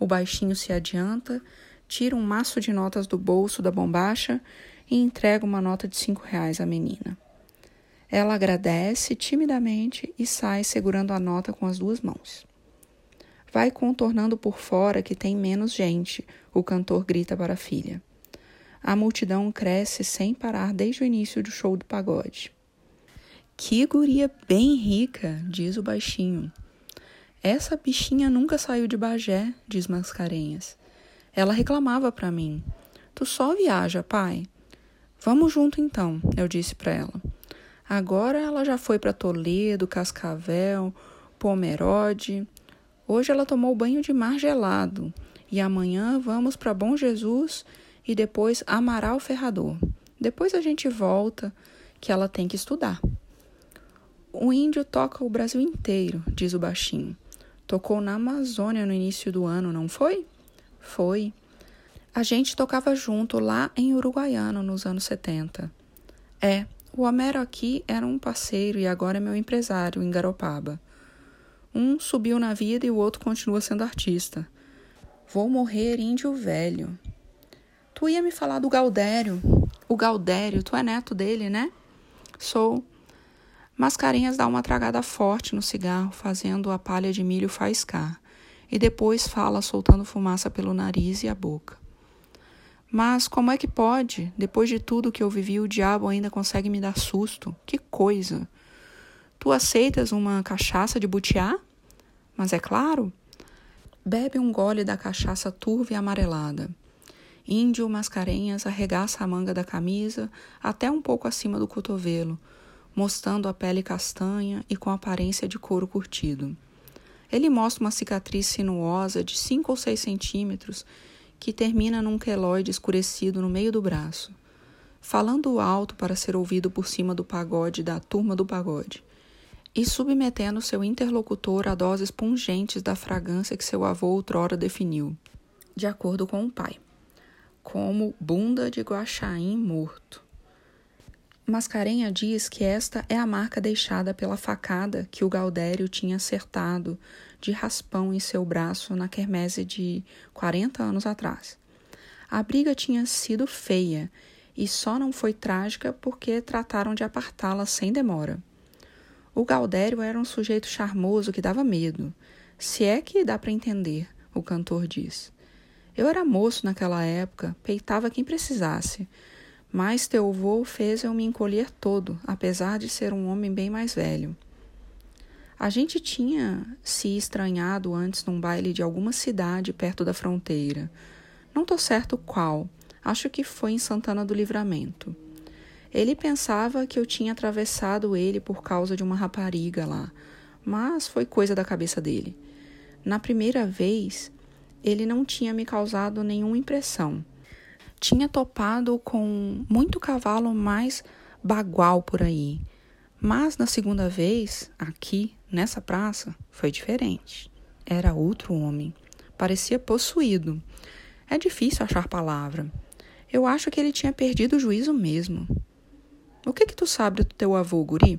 O baixinho se adianta tira um maço de notas do bolso da bombacha e entrega uma nota de cinco reais à menina. Ela agradece timidamente e sai segurando a nota com as duas mãos. Vai contornando por fora que tem menos gente, o cantor grita para a filha. A multidão cresce sem parar desde o início do show do pagode. Que guria bem rica, diz o baixinho. Essa bichinha nunca saiu de Bagé, diz Mascarenhas. Ela reclamava para mim: Tu só viaja, pai. Vamos junto então, eu disse para ela. Agora ela já foi para Toledo, Cascavel, Pomerode. Hoje ela tomou banho de mar gelado e amanhã vamos para Bom Jesus e depois Amaral Ferrador. Depois a gente volta, que ela tem que estudar. O índio toca o Brasil inteiro, diz o baixinho. Tocou na Amazônia no início do ano, não foi? Foi. A gente tocava junto lá em Uruguaiano nos anos 70. É, o Homero aqui era um parceiro e agora é meu empresário em Garopaba. Um subiu na vida e o outro continua sendo artista. Vou morrer índio velho. Tu ia me falar do Galdério. O Galdério, tu é neto dele, né? Sou. Mascarenhas dá uma tragada forte no cigarro, fazendo a palha de milho faiscar e depois fala soltando fumaça pelo nariz e a boca. Mas como é que pode? Depois de tudo que eu vivi, o diabo ainda consegue me dar susto. Que coisa! Tu aceitas uma cachaça de butiá? Mas é claro. Bebe um gole da cachaça turva e amarelada. Índio Mascarenhas arregaça a manga da camisa até um pouco acima do cotovelo, mostrando a pele castanha e com aparência de couro curtido. Ele mostra uma cicatriz sinuosa de 5 ou 6 centímetros que termina num queloide escurecido no meio do braço. Falando alto para ser ouvido por cima do pagode da turma do pagode, e submetendo seu interlocutor a doses pungentes da fragrância que seu avô outrora definiu, de acordo com o pai, como bunda de guaxaim morto. Mascarenha diz que esta é a marca deixada pela facada que o Galdério tinha acertado de raspão em seu braço na quermese de 40 anos atrás. A briga tinha sido feia e só não foi trágica porque trataram de apartá-la sem demora. O Galdério era um sujeito charmoso que dava medo, se é que dá para entender, o cantor diz. Eu era moço naquela época, peitava quem precisasse, mas teu avô fez eu me encolher todo, apesar de ser um homem bem mais velho. A gente tinha se estranhado antes num baile de alguma cidade perto da fronteira. Não tô certo qual, acho que foi em Santana do Livramento. Ele pensava que eu tinha atravessado ele por causa de uma rapariga lá, mas foi coisa da cabeça dele. Na primeira vez, ele não tinha me causado nenhuma impressão tinha topado com muito cavalo mais bagual por aí, Mas na segunda vez, aqui, nessa praça, foi diferente. Era outro homem. Parecia possuído. É difícil achar palavra. Eu acho que ele tinha perdido o juízo mesmo. O que que tu sabe do teu avô, guri?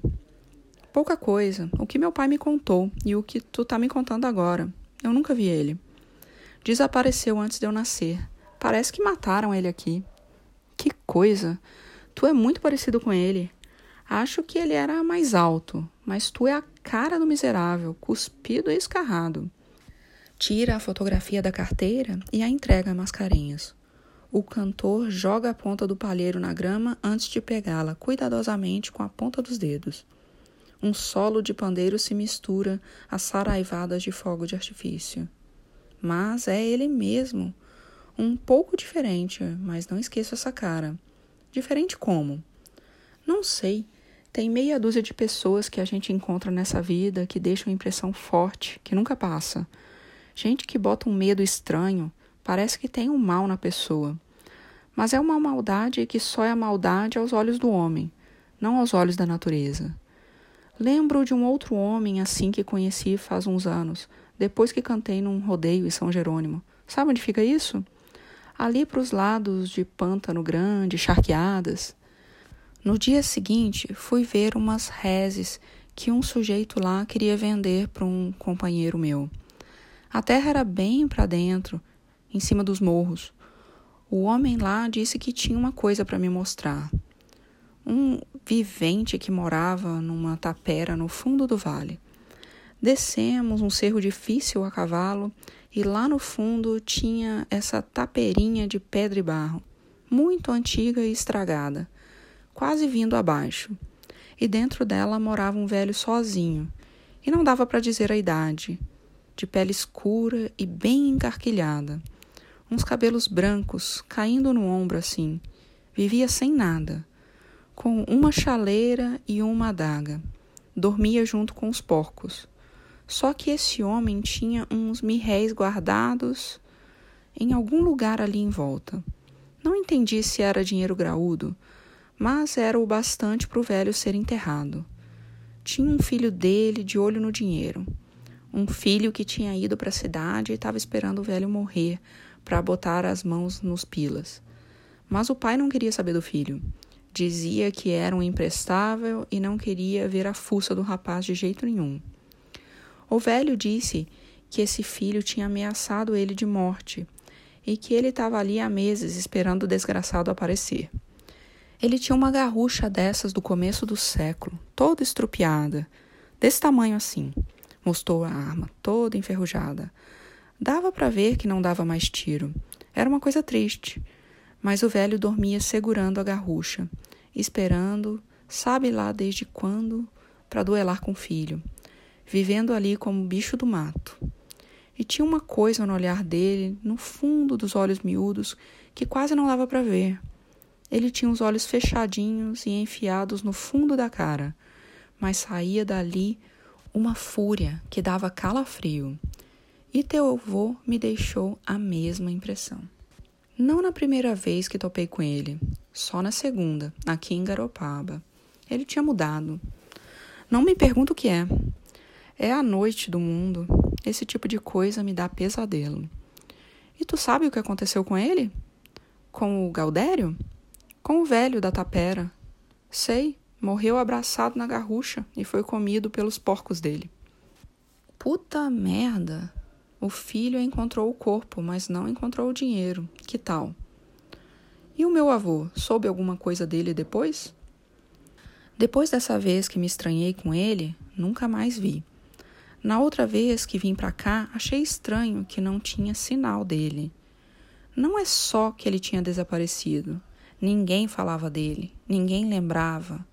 Pouca coisa. O que meu pai me contou e o que tu tá me contando agora. Eu nunca vi ele. Desapareceu antes de eu nascer. Parece que mataram ele aqui. Que coisa! Tu é muito parecido com ele. Acho que ele era mais alto, mas tu é a cara do miserável, cuspido e escarrado. Tira a fotografia da carteira e a entrega a Mascarenhas. O cantor joga a ponta do palheiro na grama antes de pegá-la cuidadosamente com a ponta dos dedos. Um solo de pandeiro se mistura às saraivadas de fogo de artifício. Mas é ele mesmo. Um pouco diferente, mas não esqueço essa cara. Diferente como? Não sei. Tem meia dúzia de pessoas que a gente encontra nessa vida que deixam impressão forte, que nunca passa. Gente que bota um medo estranho, parece que tem um mal na pessoa. Mas é uma maldade que só é maldade aos olhos do homem, não aos olhos da natureza. Lembro de um outro homem assim que conheci faz uns anos, depois que cantei num rodeio em São Jerônimo. Sabe onde fica isso? Ali para os lados de Pântano Grande, charqueadas. No dia seguinte, fui ver umas reses que um sujeito lá queria vender para um companheiro meu. A terra era bem para dentro, em cima dos morros. O homem lá disse que tinha uma coisa para me mostrar um vivente que morava numa tapera no fundo do vale. Descemos um cerro difícil a cavalo e lá no fundo tinha essa taperinha de pedra e barro, muito antiga e estragada, quase vindo abaixo. E dentro dela morava um velho sozinho, e não dava para dizer a idade, de pele escura e bem encarquilhada, uns cabelos brancos caindo no ombro assim. Vivia sem nada com uma chaleira e uma adaga. Dormia junto com os porcos. Só que esse homem tinha uns mirréis guardados em algum lugar ali em volta. Não entendi se era dinheiro graúdo, mas era o bastante para o velho ser enterrado. Tinha um filho dele de olho no dinheiro. Um filho que tinha ido para a cidade e estava esperando o velho morrer para botar as mãos nos pilas. Mas o pai não queria saber do filho. Dizia que era um imprestável e não queria ver a fuça do rapaz de jeito nenhum. O velho disse que esse filho tinha ameaçado ele de morte e que ele estava ali há meses esperando o desgraçado aparecer. Ele tinha uma garrucha dessas do começo do século, toda estrupiada, desse tamanho assim. Mostrou a arma, toda enferrujada. Dava para ver que não dava mais tiro. Era uma coisa triste. Mas o velho dormia segurando a garrucha, esperando, sabe lá desde quando, para duelar com o filho, vivendo ali como bicho do mato. E tinha uma coisa no olhar dele, no fundo dos olhos miúdos, que quase não dava para ver. Ele tinha os olhos fechadinhos e enfiados no fundo da cara, mas saía dali uma fúria que dava calafrio. E teu avô me deixou a mesma impressão. Não na primeira vez que topei com ele, só na segunda, aqui em Garopaba. Ele tinha mudado. Não me pergunta o que é. É a noite do mundo. Esse tipo de coisa me dá pesadelo. E tu sabe o que aconteceu com ele? Com o Galdério? Com o velho da tapera. Sei, morreu abraçado na garrucha e foi comido pelos porcos dele. Puta merda! O filho encontrou o corpo, mas não encontrou o dinheiro. Que tal? E o meu avô, soube alguma coisa dele depois? Depois dessa vez que me estranhei com ele, nunca mais vi. Na outra vez que vim para cá, achei estranho que não tinha sinal dele. Não é só que ele tinha desaparecido. Ninguém falava dele, ninguém lembrava.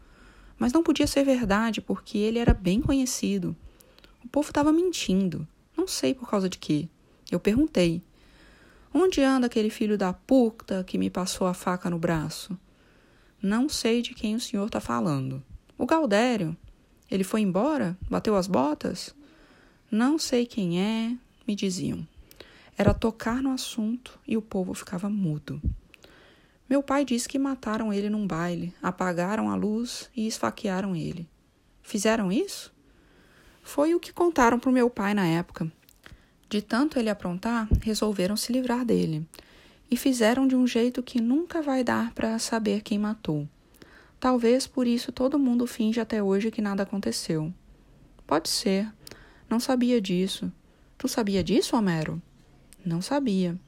Mas não podia ser verdade porque ele era bem conhecido. O povo estava mentindo. Não sei por causa de quê. Eu perguntei. Onde anda aquele filho da puta que me passou a faca no braço? Não sei de quem o senhor está falando. O Galdério. Ele foi embora? Bateu as botas? Não sei quem é, me diziam. Era tocar no assunto e o povo ficava mudo. Meu pai disse que mataram ele num baile, apagaram a luz e esfaquearam ele. Fizeram isso? Foi o que contaram para o meu pai na época. De tanto ele aprontar, resolveram se livrar dele. E fizeram de um jeito que nunca vai dar para saber quem matou. Talvez por isso todo mundo finge até hoje que nada aconteceu. Pode ser. Não sabia disso. Tu sabia disso, Homero? Não sabia.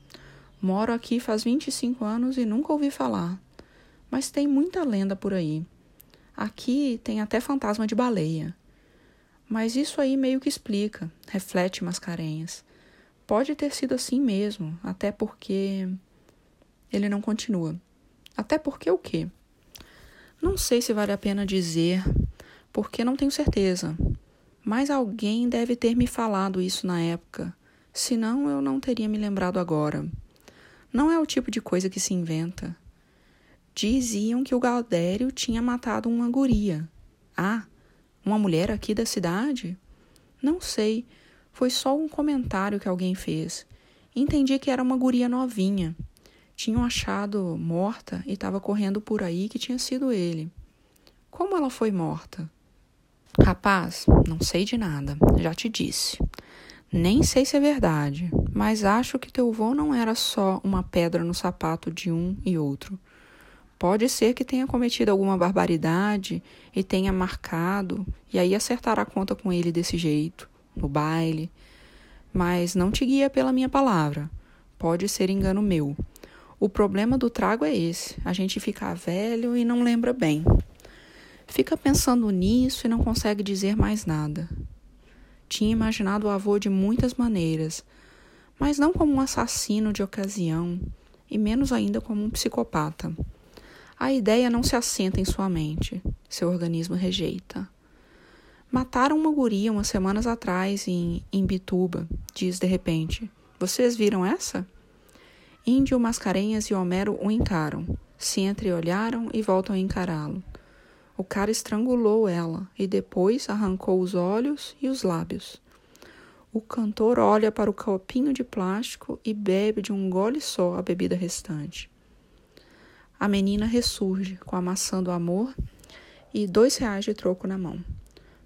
Moro aqui faz 25 anos e nunca ouvi falar. Mas tem muita lenda por aí. Aqui tem até fantasma de baleia. Mas isso aí meio que explica, reflete Mascarenhas. Pode ter sido assim mesmo, até porque. Ele não continua. Até porque o quê? Não sei se vale a pena dizer, porque não tenho certeza. Mas alguém deve ter me falado isso na época, senão eu não teria me lembrado agora. Não é o tipo de coisa que se inventa. Diziam que o Galdério tinha matado uma guria. Ah, uma mulher aqui da cidade? Não sei. Foi só um comentário que alguém fez. Entendi que era uma guria novinha. Tinham achado morta e estava correndo por aí que tinha sido ele. Como ela foi morta? Rapaz, não sei de nada, já te disse. Nem sei se é verdade, mas acho que teu vô não era só uma pedra no sapato de um e outro. Pode ser que tenha cometido alguma barbaridade e tenha marcado, e aí acertar a conta com ele desse jeito, no baile. Mas não te guia pela minha palavra. Pode ser engano meu. O problema do trago é esse: a gente fica velho e não lembra bem. Fica pensando nisso e não consegue dizer mais nada. Tinha imaginado o avô de muitas maneiras, mas não como um assassino de ocasião, e menos ainda como um psicopata. A ideia não se assenta em sua mente, seu organismo rejeita. Mataram uma guria umas semanas atrás em Imbituba, diz de repente. Vocês viram essa? Índio, Mascarenhas e Homero o encaram, se entreolharam e voltam a encará-lo. O cara estrangulou ela e depois arrancou os olhos e os lábios. O cantor olha para o copinho de plástico e bebe de um gole só a bebida restante. A menina ressurge com a maçã do amor e dois reais de troco na mão.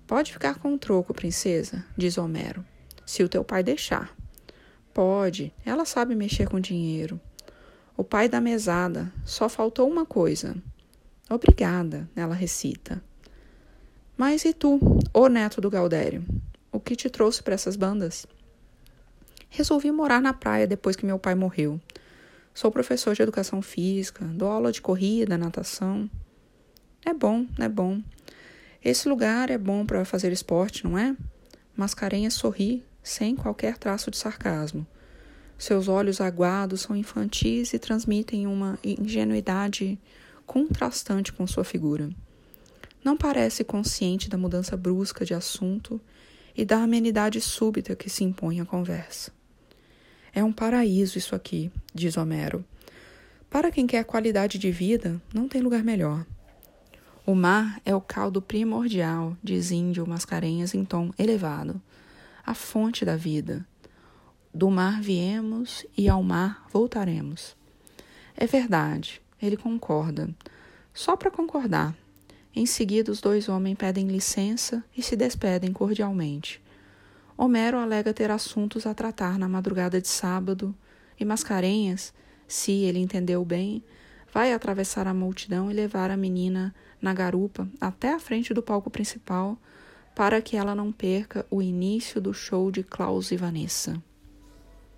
Pode ficar com o troco, princesa, diz Homero, se o teu pai deixar. Pode, ela sabe mexer com dinheiro. O pai da mesada, só faltou uma coisa. Obrigada, ela recita. Mas e tu, ô neto do Galdério? O que te trouxe para essas bandas? Resolvi morar na praia depois que meu pai morreu. Sou professor de educação física, dou aula de corrida, natação. É bom, é bom. Esse lugar é bom para fazer esporte, não é? Mascarenhas sorri, sem qualquer traço de sarcasmo. Seus olhos aguados são infantis e transmitem uma ingenuidade contrastante com sua figura. Não parece consciente da mudança brusca de assunto e da amenidade súbita que se impõe à conversa. É um paraíso isso aqui, diz Homero. Para quem quer qualidade de vida, não tem lugar melhor. O mar é o caldo primordial, diz Índio Mascarenhas em tom elevado, a fonte da vida. Do mar viemos e ao mar voltaremos. É verdade, ele concorda. Só para concordar. Em seguida, os dois homens pedem licença e se despedem cordialmente. Homero alega ter assuntos a tratar na madrugada de sábado e Mascarenhas, se ele entendeu bem, vai atravessar a multidão e levar a menina na garupa até a frente do palco principal para que ela não perca o início do show de Klaus e Vanessa.